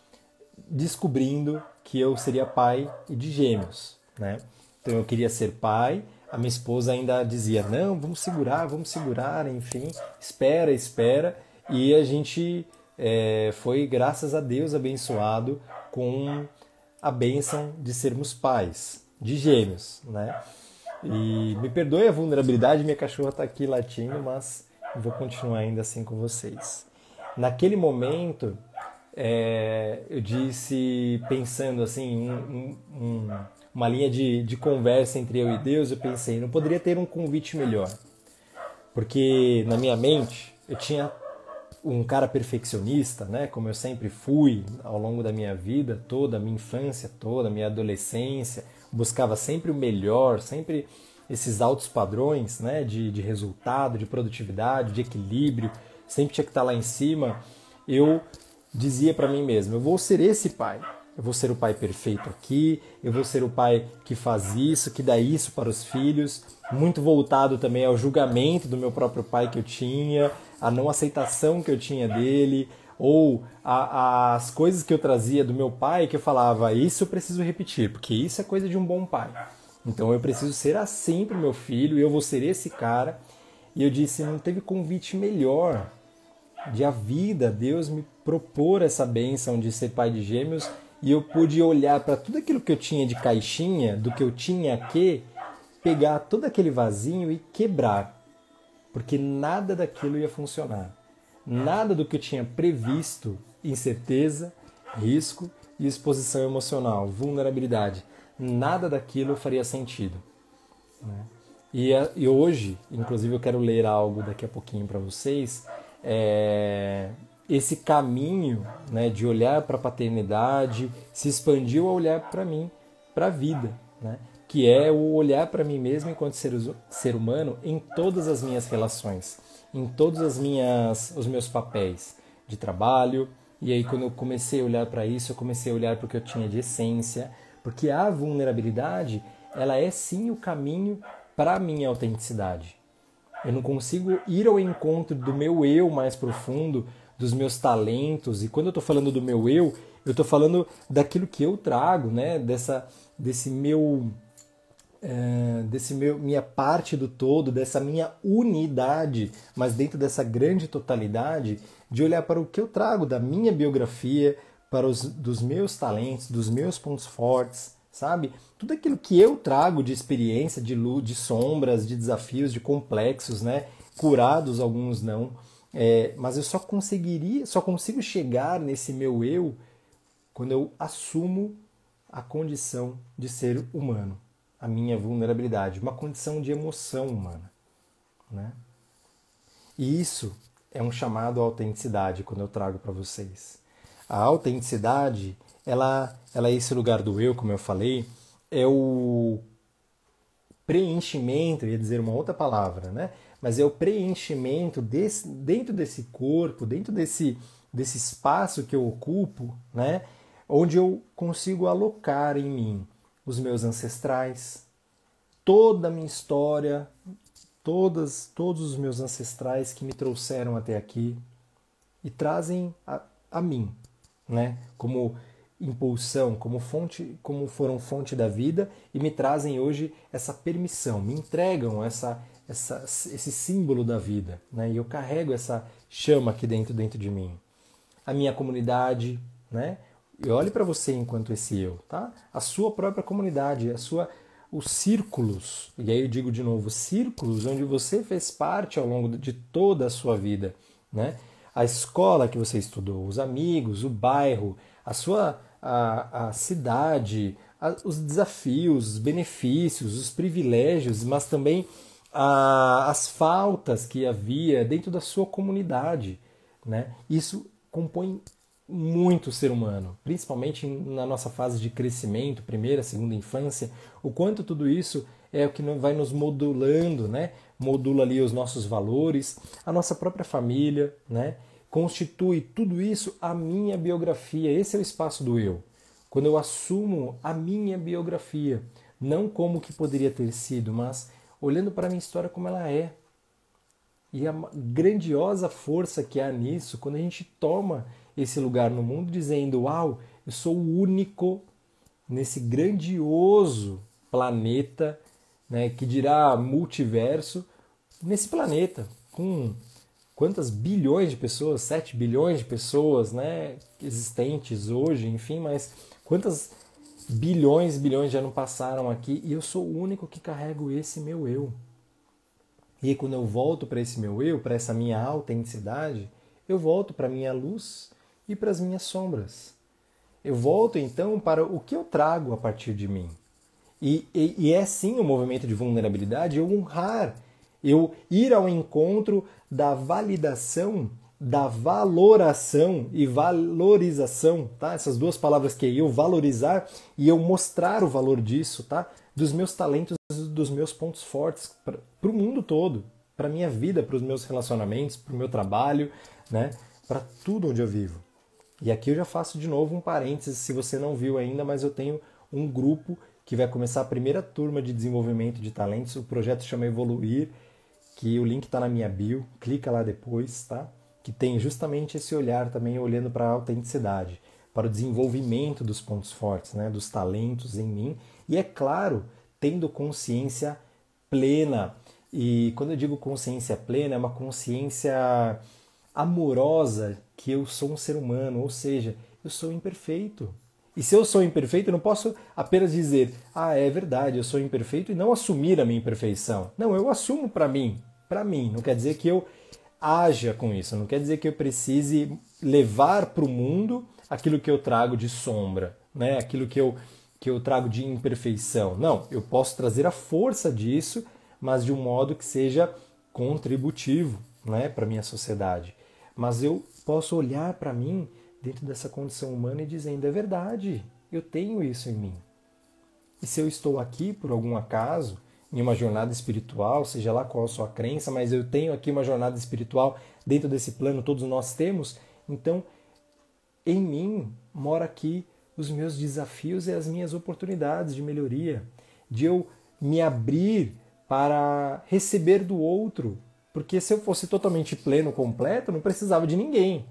descobrindo que eu seria pai de gêmeos, né? Então eu queria ser pai, a minha esposa ainda dizia: não, vamos segurar, vamos segurar, enfim, espera, espera. E a gente é, foi, graças a Deus, abençoado com a bênção de sermos pais de gêmeos, né? E me perdoe a vulnerabilidade, minha cachorra está aqui latindo, mas vou continuar ainda assim com vocês. Naquele momento, é, eu disse, pensando assim, um, um, uma linha de, de conversa entre eu e Deus, eu pensei, não poderia ter um convite melhor. Porque na minha mente eu tinha um cara perfeccionista, né, como eu sempre fui ao longo da minha vida toda, minha infância toda, minha adolescência, buscava sempre o melhor, sempre esses altos padrões, né, de, de resultado, de produtividade, de equilíbrio, sempre tinha que estar lá em cima. Eu dizia para mim mesmo, eu vou ser esse pai, eu vou ser o pai perfeito aqui, eu vou ser o pai que faz isso, que dá isso para os filhos, muito voltado também ao julgamento do meu próprio pai que eu tinha, a não aceitação que eu tinha dele, ou a, as coisas que eu trazia do meu pai que eu falava, isso eu preciso repetir, porque isso é coisa de um bom pai. Então eu preciso ser assim para o meu filho, eu vou ser esse cara. E eu disse, não teve convite melhor de a vida, Deus me propor essa bênção de ser pai de gêmeos e eu pude olhar para tudo aquilo que eu tinha de caixinha, do que eu tinha aqui, pegar todo aquele vasinho e quebrar, porque nada daquilo ia funcionar. Nada do que eu tinha previsto, incerteza, risco e exposição emocional, vulnerabilidade, nada daquilo faria sentido. Né? E, e, hoje, inclusive, eu quero ler algo daqui a pouquinho para vocês. É, esse caminho né, de olhar para a paternidade se expandiu a olhar para mim, para a vida, né? que é o olhar para mim mesmo enquanto ser, ser humano em todas as minhas relações, em todos as minhas, os meus papéis de trabalho. E aí, quando eu comecei a olhar para isso, eu comecei a olhar para o que eu tinha de essência, porque a vulnerabilidade ela é sim o caminho para a minha autenticidade. Eu não consigo ir ao encontro do meu eu mais profundo dos meus talentos, e quando eu estou falando do meu eu, Eu estou falando daquilo que eu trago, né? Dessa, desse meu, é, desse meu, minha parte do todo, dessa minha unidade, mas dentro dessa grande totalidade, de olhar para o que eu trago da minha biografia, para os dos meus talentos, dos meus pontos fortes, sabe? Tudo aquilo que eu trago de experiência, de luz, de sombras, de desafios, de complexos, né? Curados alguns não é, mas eu só conseguiria, só consigo chegar nesse meu eu quando eu assumo a condição de ser humano, a minha vulnerabilidade, uma condição de emoção humana, né? E isso é um chamado à autenticidade quando eu trago para vocês. A autenticidade, ela, ela é esse lugar do eu, como eu falei, é o preenchimento, ia dizer uma outra palavra, né? mas é o preenchimento desse, dentro desse corpo, dentro desse, desse espaço que eu ocupo, né? onde eu consigo alocar em mim os meus ancestrais, toda a minha história, todas, todos os meus ancestrais que me trouxeram até aqui e trazem a, a mim, né? como impulsão, como fonte, como foram fonte da vida e me trazem hoje essa permissão, me entregam essa essa, esse símbolo da vida, né? E eu carrego essa chama aqui dentro dentro de mim. A minha comunidade, né? E olhe para você enquanto esse eu, tá? A sua própria comunidade, a sua os círculos, e aí eu digo de novo, círculos onde você fez parte ao longo de toda a sua vida, né? A escola que você estudou, os amigos, o bairro, a sua a, a cidade, a, os desafios, os benefícios, os privilégios, mas também a, as faltas que havia dentro da sua comunidade. Né? Isso compõe muito o ser humano, principalmente na nossa fase de crescimento, primeira, segunda infância, o quanto tudo isso é o que vai nos modulando, né? Modula ali os nossos valores, a nossa própria família, né? Constitui tudo isso a minha biografia. Esse é o espaço do eu. Quando eu assumo a minha biografia, não como que poderia ter sido, mas olhando para a minha história como ela é. E a grandiosa força que há nisso, quando a gente toma esse lugar no mundo dizendo: Uau, eu sou o único nesse grandioso planeta, né, que dirá multiverso, nesse planeta, com quantas bilhões de pessoas, 7 bilhões de pessoas né, existentes hoje, enfim, mas quantas bilhões e bilhões já não passaram aqui e eu sou o único que carrego esse meu eu. E quando eu volto para esse meu eu, para essa minha autenticidade, eu volto para a minha luz e para as minhas sombras. Eu volto então para o que eu trago a partir de mim. E, e, e é sim um movimento de vulnerabilidade eu honrar, eu ir ao encontro da validação da valoração e valorização, tá? Essas duas palavras que é eu valorizar e eu mostrar o valor disso, tá? Dos meus talentos, dos meus pontos fortes para o mundo todo, para minha vida, para os meus relacionamentos, para o meu trabalho, né? Para tudo onde eu vivo. E aqui eu já faço de novo um parênteses, se você não viu ainda, mas eu tenho um grupo que vai começar a primeira turma de desenvolvimento de talentos. O projeto chama Evoluir, que o link está na minha bio. Clica lá depois, tá? que tem justamente esse olhar também olhando para a autenticidade, para o desenvolvimento dos pontos fortes, né, dos talentos em mim, e é claro, tendo consciência plena. E quando eu digo consciência plena, é uma consciência amorosa que eu sou um ser humano, ou seja, eu sou imperfeito. E se eu sou imperfeito, eu não posso apenas dizer, ah, é verdade, eu sou imperfeito e não assumir a minha imperfeição. Não, eu assumo para mim, para mim. Não quer dizer que eu haja com isso. Não quer dizer que eu precise levar para o mundo aquilo que eu trago de sombra, né? aquilo que eu, que eu trago de imperfeição. Não, eu posso trazer a força disso, mas de um modo que seja contributivo né? para a minha sociedade. Mas eu posso olhar para mim dentro dessa condição humana e dizendo: é verdade, eu tenho isso em mim. E se eu estou aqui por algum acaso, em uma jornada espiritual, seja lá qual a sua crença, mas eu tenho aqui uma jornada espiritual dentro desse plano, todos nós temos. Então, em mim mora aqui os meus desafios e as minhas oportunidades de melhoria, de eu me abrir para receber do outro, porque se eu fosse totalmente pleno, completo, não precisava de ninguém.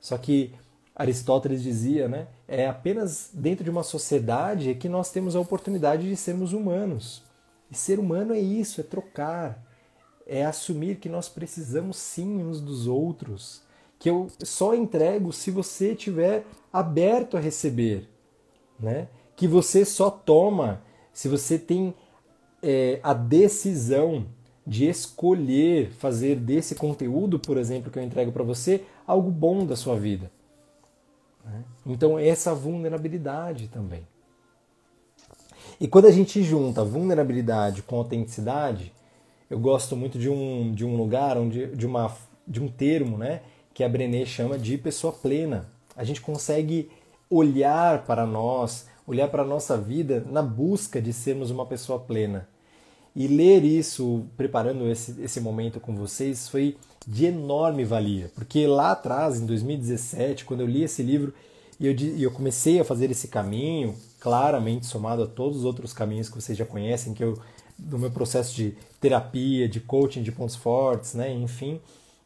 Só que Aristóteles dizia, né? É apenas dentro de uma sociedade que nós temos a oportunidade de sermos humanos. E ser humano é isso, é trocar, é assumir que nós precisamos sim uns dos outros, que eu só entrego se você estiver aberto a receber, né? Que você só toma se você tem é, a decisão de escolher fazer desse conteúdo, por exemplo, que eu entrego para você, algo bom da sua vida. Né? Então, essa vulnerabilidade também. E quando a gente junta vulnerabilidade com autenticidade, eu gosto muito de um, de um lugar, onde, de, uma, de um termo né, que a Brené chama de pessoa plena. A gente consegue olhar para nós, olhar para a nossa vida na busca de sermos uma pessoa plena. E ler isso, preparando esse, esse momento com vocês, foi de enorme valia. Porque lá atrás, em 2017, quando eu li esse livro e eu, e eu comecei a fazer esse caminho, claramente somado a todos os outros caminhos que vocês já conhecem, que eu do meu processo de terapia, de coaching de pontos fortes, né? enfim,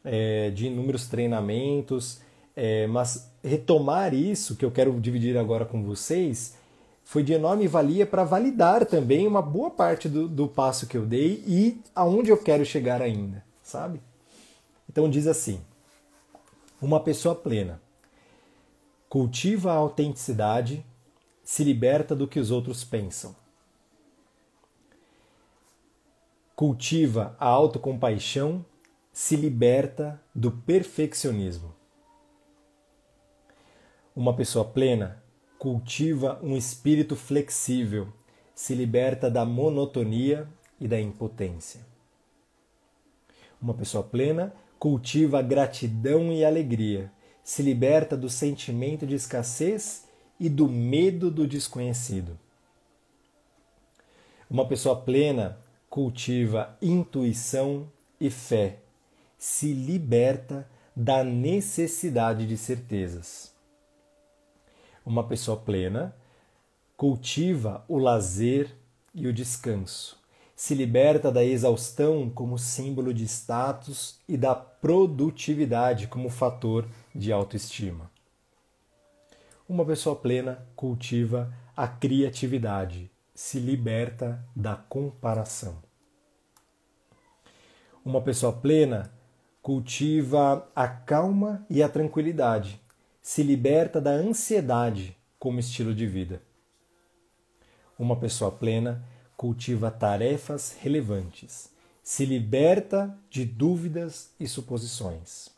é, de inúmeros treinamentos, é, mas retomar isso que eu quero dividir agora com vocês foi de enorme valia para validar também uma boa parte do, do passo que eu dei e aonde eu quero chegar ainda, sabe? Então diz assim: uma pessoa plena cultiva a autenticidade, se liberta do que os outros pensam. Cultiva a autocompaixão, se liberta do perfeccionismo. Uma pessoa plena cultiva um espírito flexível, se liberta da monotonia e da impotência. Uma pessoa plena cultiva gratidão e alegria, se liberta do sentimento de escassez e do medo do desconhecido. Uma pessoa plena cultiva intuição e fé, se liberta da necessidade de certezas uma pessoa plena, cultiva o lazer e o descanso, se liberta da exaustão como símbolo de status e da produtividade como fator de autoestima. Uma pessoa plena cultiva a criatividade, se liberta da comparação. Uma pessoa plena cultiva a calma e a tranquilidade, se liberta da ansiedade como estilo de vida. Uma pessoa plena cultiva tarefas relevantes, se liberta de dúvidas e suposições.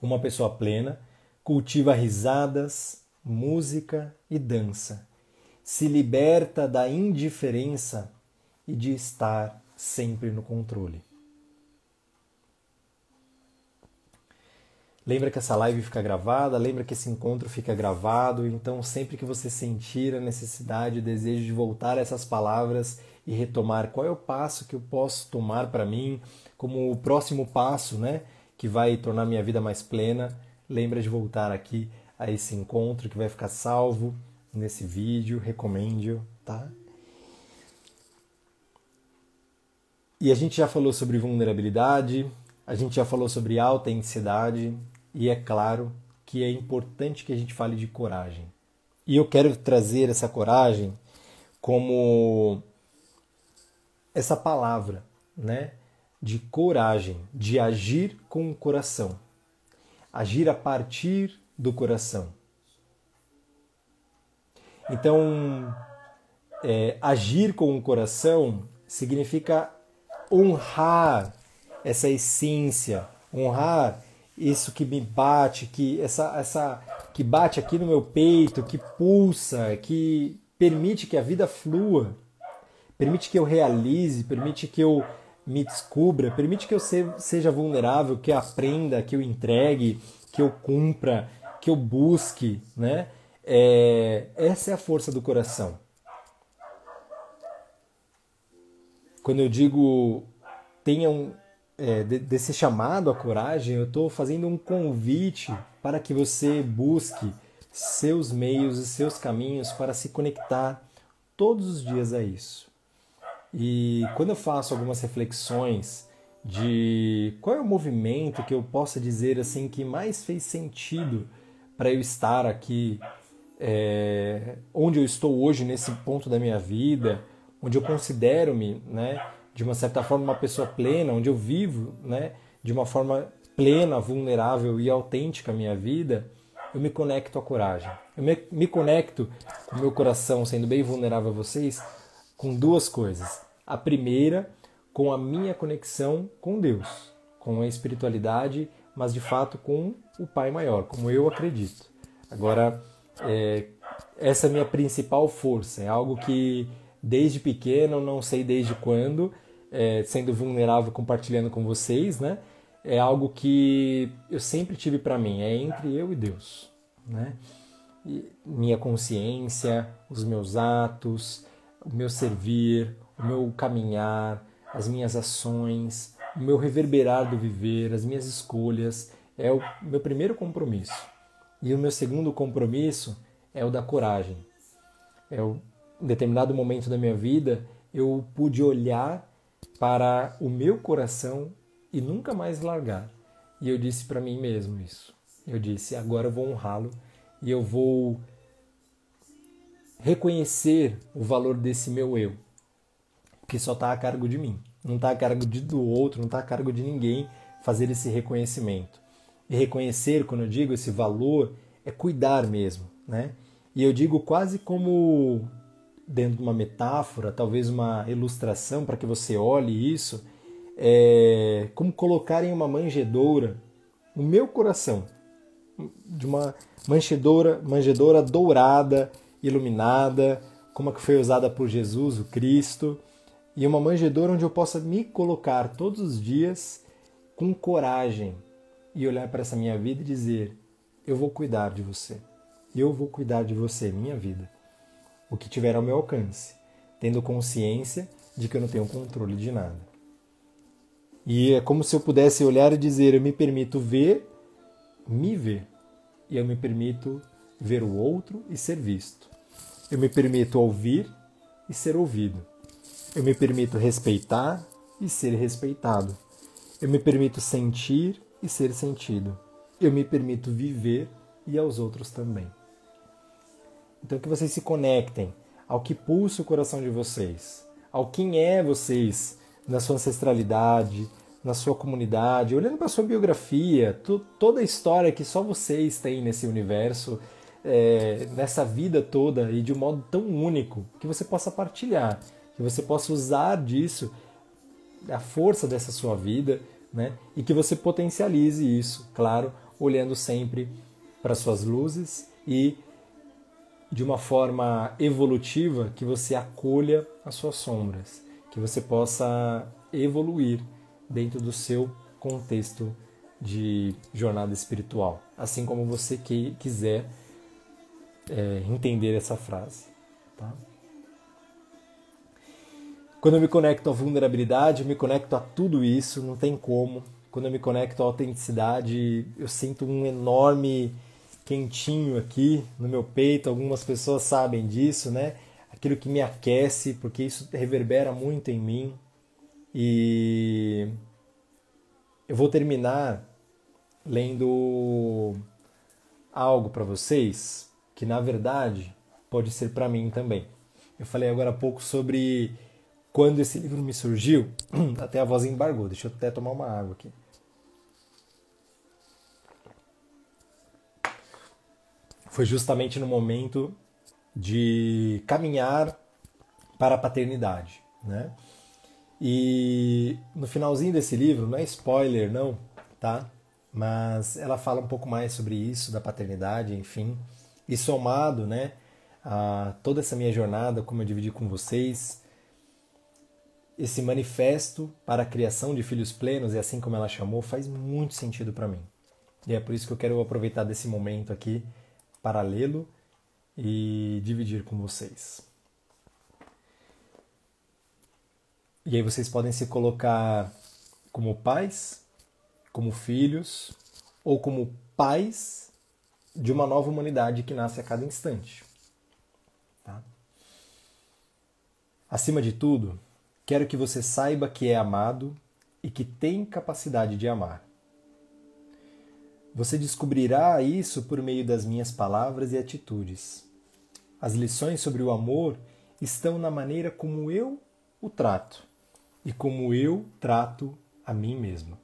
Uma pessoa plena cultiva risadas, música e dança, se liberta da indiferença e de estar sempre no controle. Lembra que essa live fica gravada, lembra que esse encontro fica gravado, então sempre que você sentir a necessidade, o desejo de voltar a essas palavras e retomar qual é o passo que eu posso tomar para mim, como o próximo passo, né, que vai tornar minha vida mais plena, lembra de voltar aqui a esse encontro que vai ficar salvo nesse vídeo, recomende-o, tá? E a gente já falou sobre vulnerabilidade, a gente já falou sobre autenticidade, e é claro que é importante que a gente fale de coragem. E eu quero trazer essa coragem como essa palavra, né? De coragem, de agir com o coração. Agir a partir do coração. Então, é, agir com o coração significa honrar essa essência, honrar isso que me bate, que essa, essa que bate aqui no meu peito, que pulsa, que permite que a vida flua, permite que eu realize, permite que eu me descubra, permite que eu seja vulnerável, que eu aprenda, que eu entregue, que eu cumpra, que eu busque, né? É, essa é a força do coração. Quando eu digo tenham é, desse chamado à coragem, eu estou fazendo um convite para que você busque seus meios e seus caminhos para se conectar todos os dias a isso. E quando eu faço algumas reflexões de qual é o movimento que eu possa dizer assim que mais fez sentido para eu estar aqui é, onde eu estou hoje nesse ponto da minha vida, onde eu considero-me, né, de uma certa forma uma pessoa plena, onde eu vivo, né, de uma forma plena, vulnerável e autêntica a minha vida, eu me conecto à coragem. Eu me, me conecto com meu coração, sendo bem vulnerável a vocês, com duas coisas. A primeira, com a minha conexão com Deus, com a espiritualidade, mas de fato com o Pai Maior, como eu acredito. Agora, é, essa é a minha principal força, é algo que desde pequeno, não sei desde quando, é, sendo vulnerável compartilhando com vocês, né? É algo que eu sempre tive para mim, é entre eu e Deus, né? E minha consciência, os meus atos, o meu servir, o meu caminhar, as minhas ações, o meu reverberar do viver, as minhas escolhas, é o meu primeiro compromisso. E o meu segundo compromisso é o da coragem. É o, em determinado momento da minha vida, eu pude olhar para o meu coração e nunca mais largar. E eu disse para mim mesmo isso. Eu disse: agora eu vou honrá-lo e eu vou reconhecer o valor desse meu eu, que só está a cargo de mim, não está a cargo de, do outro, não está a cargo de ninguém fazer esse reconhecimento. E reconhecer, quando eu digo esse valor, é cuidar mesmo, né? E eu digo quase como dentro de uma metáfora, talvez uma ilustração para que você olhe isso, é como colocar em uma manjedoura o meu coração, de uma manjedoura, manjedoura dourada, iluminada, como a que foi usada por Jesus, o Cristo, e uma manjedoura onde eu possa me colocar todos os dias com coragem, e olhar para essa minha vida e dizer: Eu vou cuidar de você. Eu vou cuidar de você, minha vida. O que tiver ao meu alcance, tendo consciência de que eu não tenho controle de nada. E é como se eu pudesse olhar e dizer: Eu me permito ver, me ver. E eu me permito ver o outro e ser visto. Eu me permito ouvir e ser ouvido. Eu me permito respeitar e ser respeitado. Eu me permito sentir e ser sentido. Eu me permito viver e aos outros também. Então que vocês se conectem ao que pulsa o coração de vocês, ao quem é vocês na sua ancestralidade, na sua comunidade, olhando para sua biografia, toda a história que só vocês têm nesse universo, é, nessa vida toda e de um modo tão único que você possa partilhar, que você possa usar disso, a força dessa sua vida né? E que você potencialize isso, claro, olhando sempre para suas luzes e de uma forma evolutiva que você acolha as suas sombras, que você possa evoluir dentro do seu contexto de jornada espiritual, assim como você que quiser é, entender essa frase. Tá? Quando eu me conecto à vulnerabilidade, eu me conecto a tudo isso, não tem como. Quando eu me conecto à autenticidade, eu sinto um enorme quentinho aqui no meu peito. Algumas pessoas sabem disso, né? Aquilo que me aquece, porque isso reverbera muito em mim. E eu vou terminar lendo algo para vocês que na verdade pode ser para mim também. Eu falei agora há pouco sobre quando esse livro me surgiu, até a voz embargou. Deixa eu até tomar uma água aqui. Foi justamente no momento de caminhar para a paternidade, né? E no finalzinho desse livro, não é spoiler não, tá? Mas ela fala um pouco mais sobre isso da paternidade, enfim, e somado, né, a toda essa minha jornada, como eu dividi com vocês, esse manifesto para a criação de filhos plenos, e assim como ela chamou, faz muito sentido para mim. E é por isso que eu quero aproveitar desse momento aqui para lê-lo e dividir com vocês. E aí vocês podem se colocar como pais, como filhos ou como pais de uma nova humanidade que nasce a cada instante. Tá? Acima de tudo, Quero que você saiba que é amado e que tem capacidade de amar. Você descobrirá isso por meio das minhas palavras e atitudes. As lições sobre o amor estão na maneira como eu o trato e como eu trato a mim mesmo.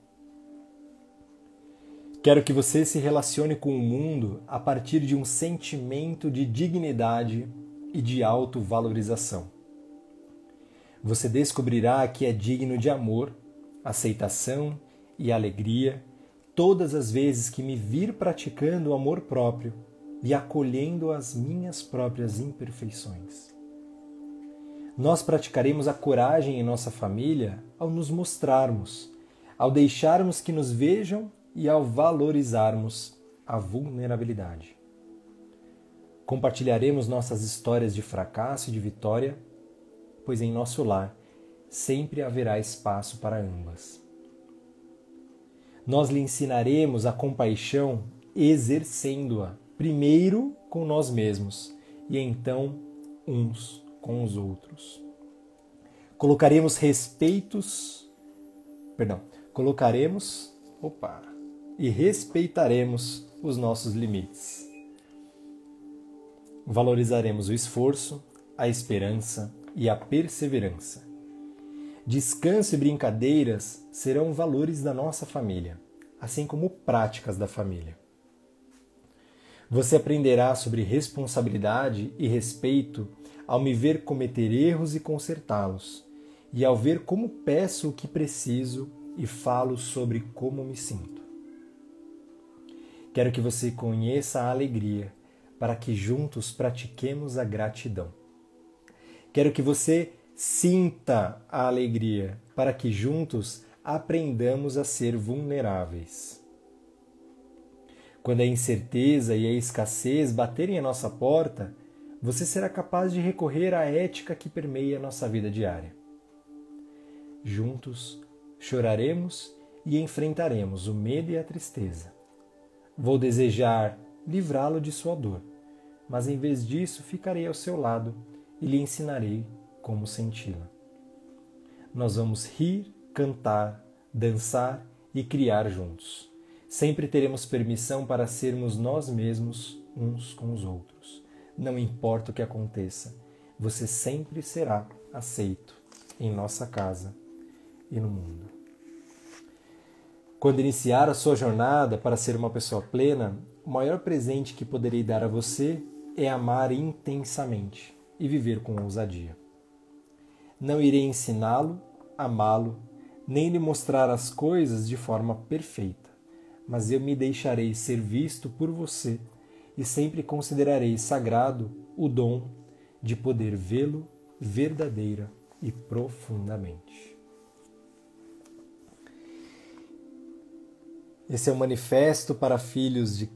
Quero que você se relacione com o mundo a partir de um sentimento de dignidade e de autovalorização. Você descobrirá que é digno de amor, aceitação e alegria todas as vezes que me vir praticando o amor próprio e acolhendo as minhas próprias imperfeições. Nós praticaremos a coragem em nossa família ao nos mostrarmos, ao deixarmos que nos vejam e ao valorizarmos a vulnerabilidade. Compartilharemos nossas histórias de fracasso e de vitória, pois em nosso lar sempre haverá espaço para ambas. Nós lhe ensinaremos a compaixão exercendo-a, primeiro com nós mesmos e então uns com os outros. Colocaremos respeitos, perdão, colocaremos, opa, e respeitaremos os nossos limites. Valorizaremos o esforço, a esperança e a perseverança. Descanso e brincadeiras serão valores da nossa família, assim como práticas da família. Você aprenderá sobre responsabilidade e respeito ao me ver cometer erros e consertá-los, e ao ver como peço o que preciso e falo sobre como me sinto. Quero que você conheça a alegria, para que juntos pratiquemos a gratidão. Quero que você sinta a alegria, para que juntos aprendamos a ser vulneráveis. Quando a incerteza e a escassez baterem a nossa porta, você será capaz de recorrer à ética que permeia nossa vida diária. Juntos choraremos e enfrentaremos o medo e a tristeza Vou desejar livrá-lo de sua dor, mas em vez disso ficarei ao seu lado e lhe ensinarei como senti-la. Nós vamos rir, cantar, dançar e criar juntos. Sempre teremos permissão para sermos nós mesmos uns com os outros. Não importa o que aconteça, você sempre será aceito em nossa casa e no mundo. Quando iniciar a sua jornada para ser uma pessoa plena, o maior presente que poderei dar a você é amar intensamente e viver com ousadia. Não irei ensiná-lo, amá-lo, nem lhe mostrar as coisas de forma perfeita, mas eu me deixarei ser visto por você e sempre considerarei sagrado o dom de poder vê-lo verdadeira e profundamente. Esse é o manifesto para filhos de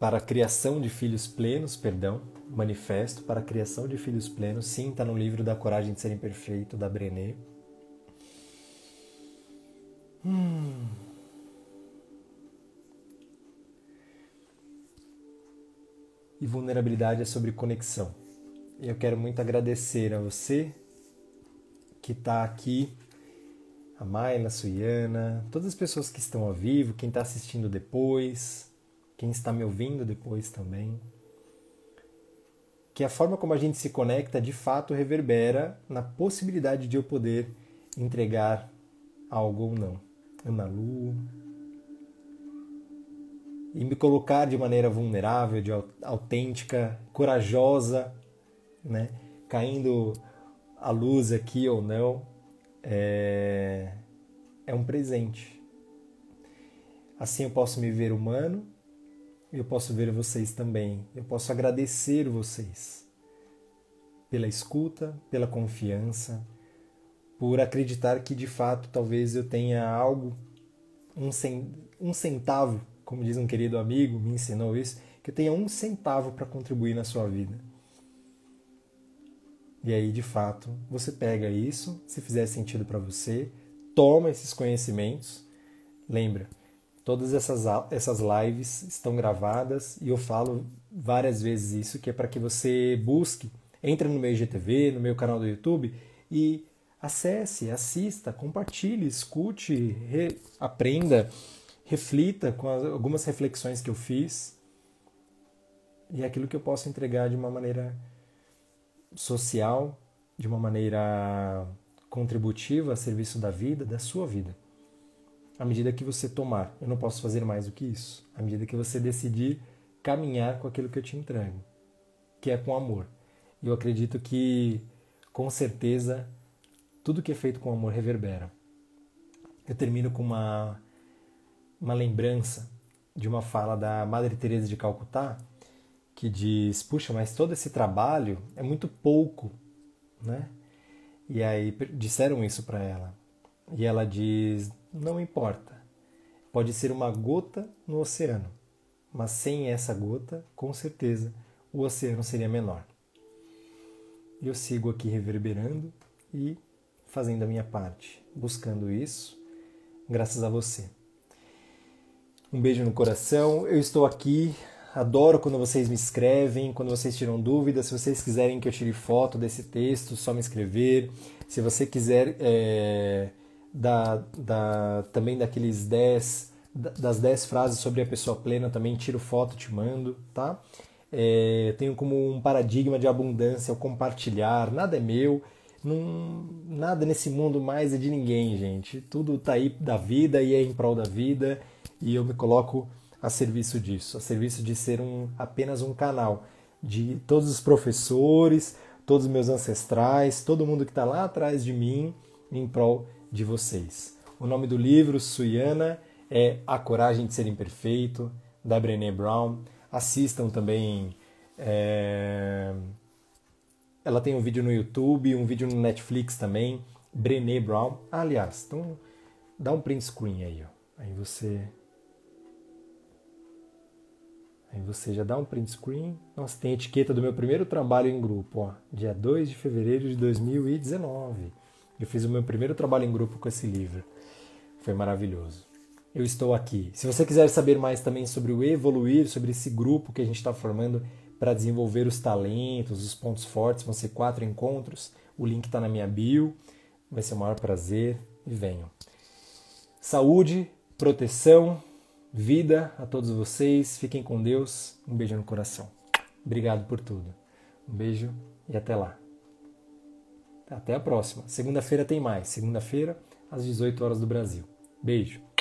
para a criação de filhos plenos, perdão, manifesto para a criação de filhos plenos. Sim, está no livro da Coragem de Ser Imperfeito da Brené. Hum. E vulnerabilidade é sobre conexão. Eu quero muito agradecer a você que está aqui a Mayla, a Suiana, todas as pessoas que estão ao vivo, quem está assistindo depois, quem está me ouvindo depois também. Que a forma como a gente se conecta de fato reverbera na possibilidade de eu poder entregar algo ou não. Ana Lu. E me colocar de maneira vulnerável, de autêntica, corajosa, né? caindo a luz aqui ou não, é, é um presente. Assim eu posso me ver humano eu posso ver vocês também. Eu posso agradecer vocês pela escuta, pela confiança, por acreditar que de fato talvez eu tenha algo, um centavo, como diz um querido amigo, me ensinou isso, que eu tenha um centavo para contribuir na sua vida. E aí, de fato, você pega isso, se fizer sentido para você, toma esses conhecimentos. Lembra, todas essas, essas lives estão gravadas e eu falo várias vezes isso, que é para que você busque, entre no meu IGTV, no meu canal do YouTube e acesse, assista, compartilhe, escute, re, aprenda, reflita com as, algumas reflexões que eu fiz e é aquilo que eu posso entregar de uma maneira social, de uma maneira contributiva a serviço da vida, da sua vida. À medida que você tomar, eu não posso fazer mais do que isso. À medida que você decidir caminhar com aquilo que eu te entrego, que é com amor. E eu acredito que, com certeza, tudo que é feito com amor reverbera. Eu termino com uma, uma lembrança de uma fala da Madre Teresa de Calcutá, que diz: "Puxa, mas todo esse trabalho é muito pouco", né? E aí disseram isso para ela. E ela diz: "Não importa. Pode ser uma gota no oceano, mas sem essa gota, com certeza, o oceano seria menor." Eu sigo aqui reverberando e fazendo a minha parte, buscando isso, graças a você. Um beijo no coração. Eu estou aqui. Adoro quando vocês me escrevem, quando vocês tiram dúvidas. Se vocês quiserem que eu tire foto desse texto, só me escrever. Se você quiser é, da, da, também daqueles 10 das 10 frases sobre a pessoa plena, também tiro foto, te mando, tá? É, tenho como um paradigma de abundância o compartilhar, nada é meu, não, nada nesse mundo mais é de ninguém, gente. Tudo tá aí da vida e é em prol da vida e eu me coloco a serviço disso, a serviço de ser um, apenas um canal de todos os professores, todos os meus ancestrais, todo mundo que está lá atrás de mim em prol de vocês. O nome do livro, Suyana, é A Coragem de Ser Imperfeito, da Brené Brown. Assistam também. É ela tem um vídeo no YouTube, um vídeo no Netflix também, Brené Brown. Ah, aliás, então dá um print screen aí, ó. Aí você Aí você já dá um print screen. Nossa, tem a etiqueta do meu primeiro trabalho em grupo, ó, dia 2 de fevereiro de 2019. Eu fiz o meu primeiro trabalho em grupo com esse livro. Foi maravilhoso. Eu estou aqui. Se você quiser saber mais também sobre o Evoluir, sobre esse grupo que a gente está formando para desenvolver os talentos, os pontos fortes. Vão ser quatro encontros. O link está na minha bio. Vai ser o maior prazer e venham. Saúde, proteção, vida a todos vocês. Fiquem com Deus. Um beijo no coração. Obrigado por tudo. Um beijo e até lá. Até a próxima. Segunda-feira tem mais. Segunda-feira, às 18 horas do Brasil. Beijo.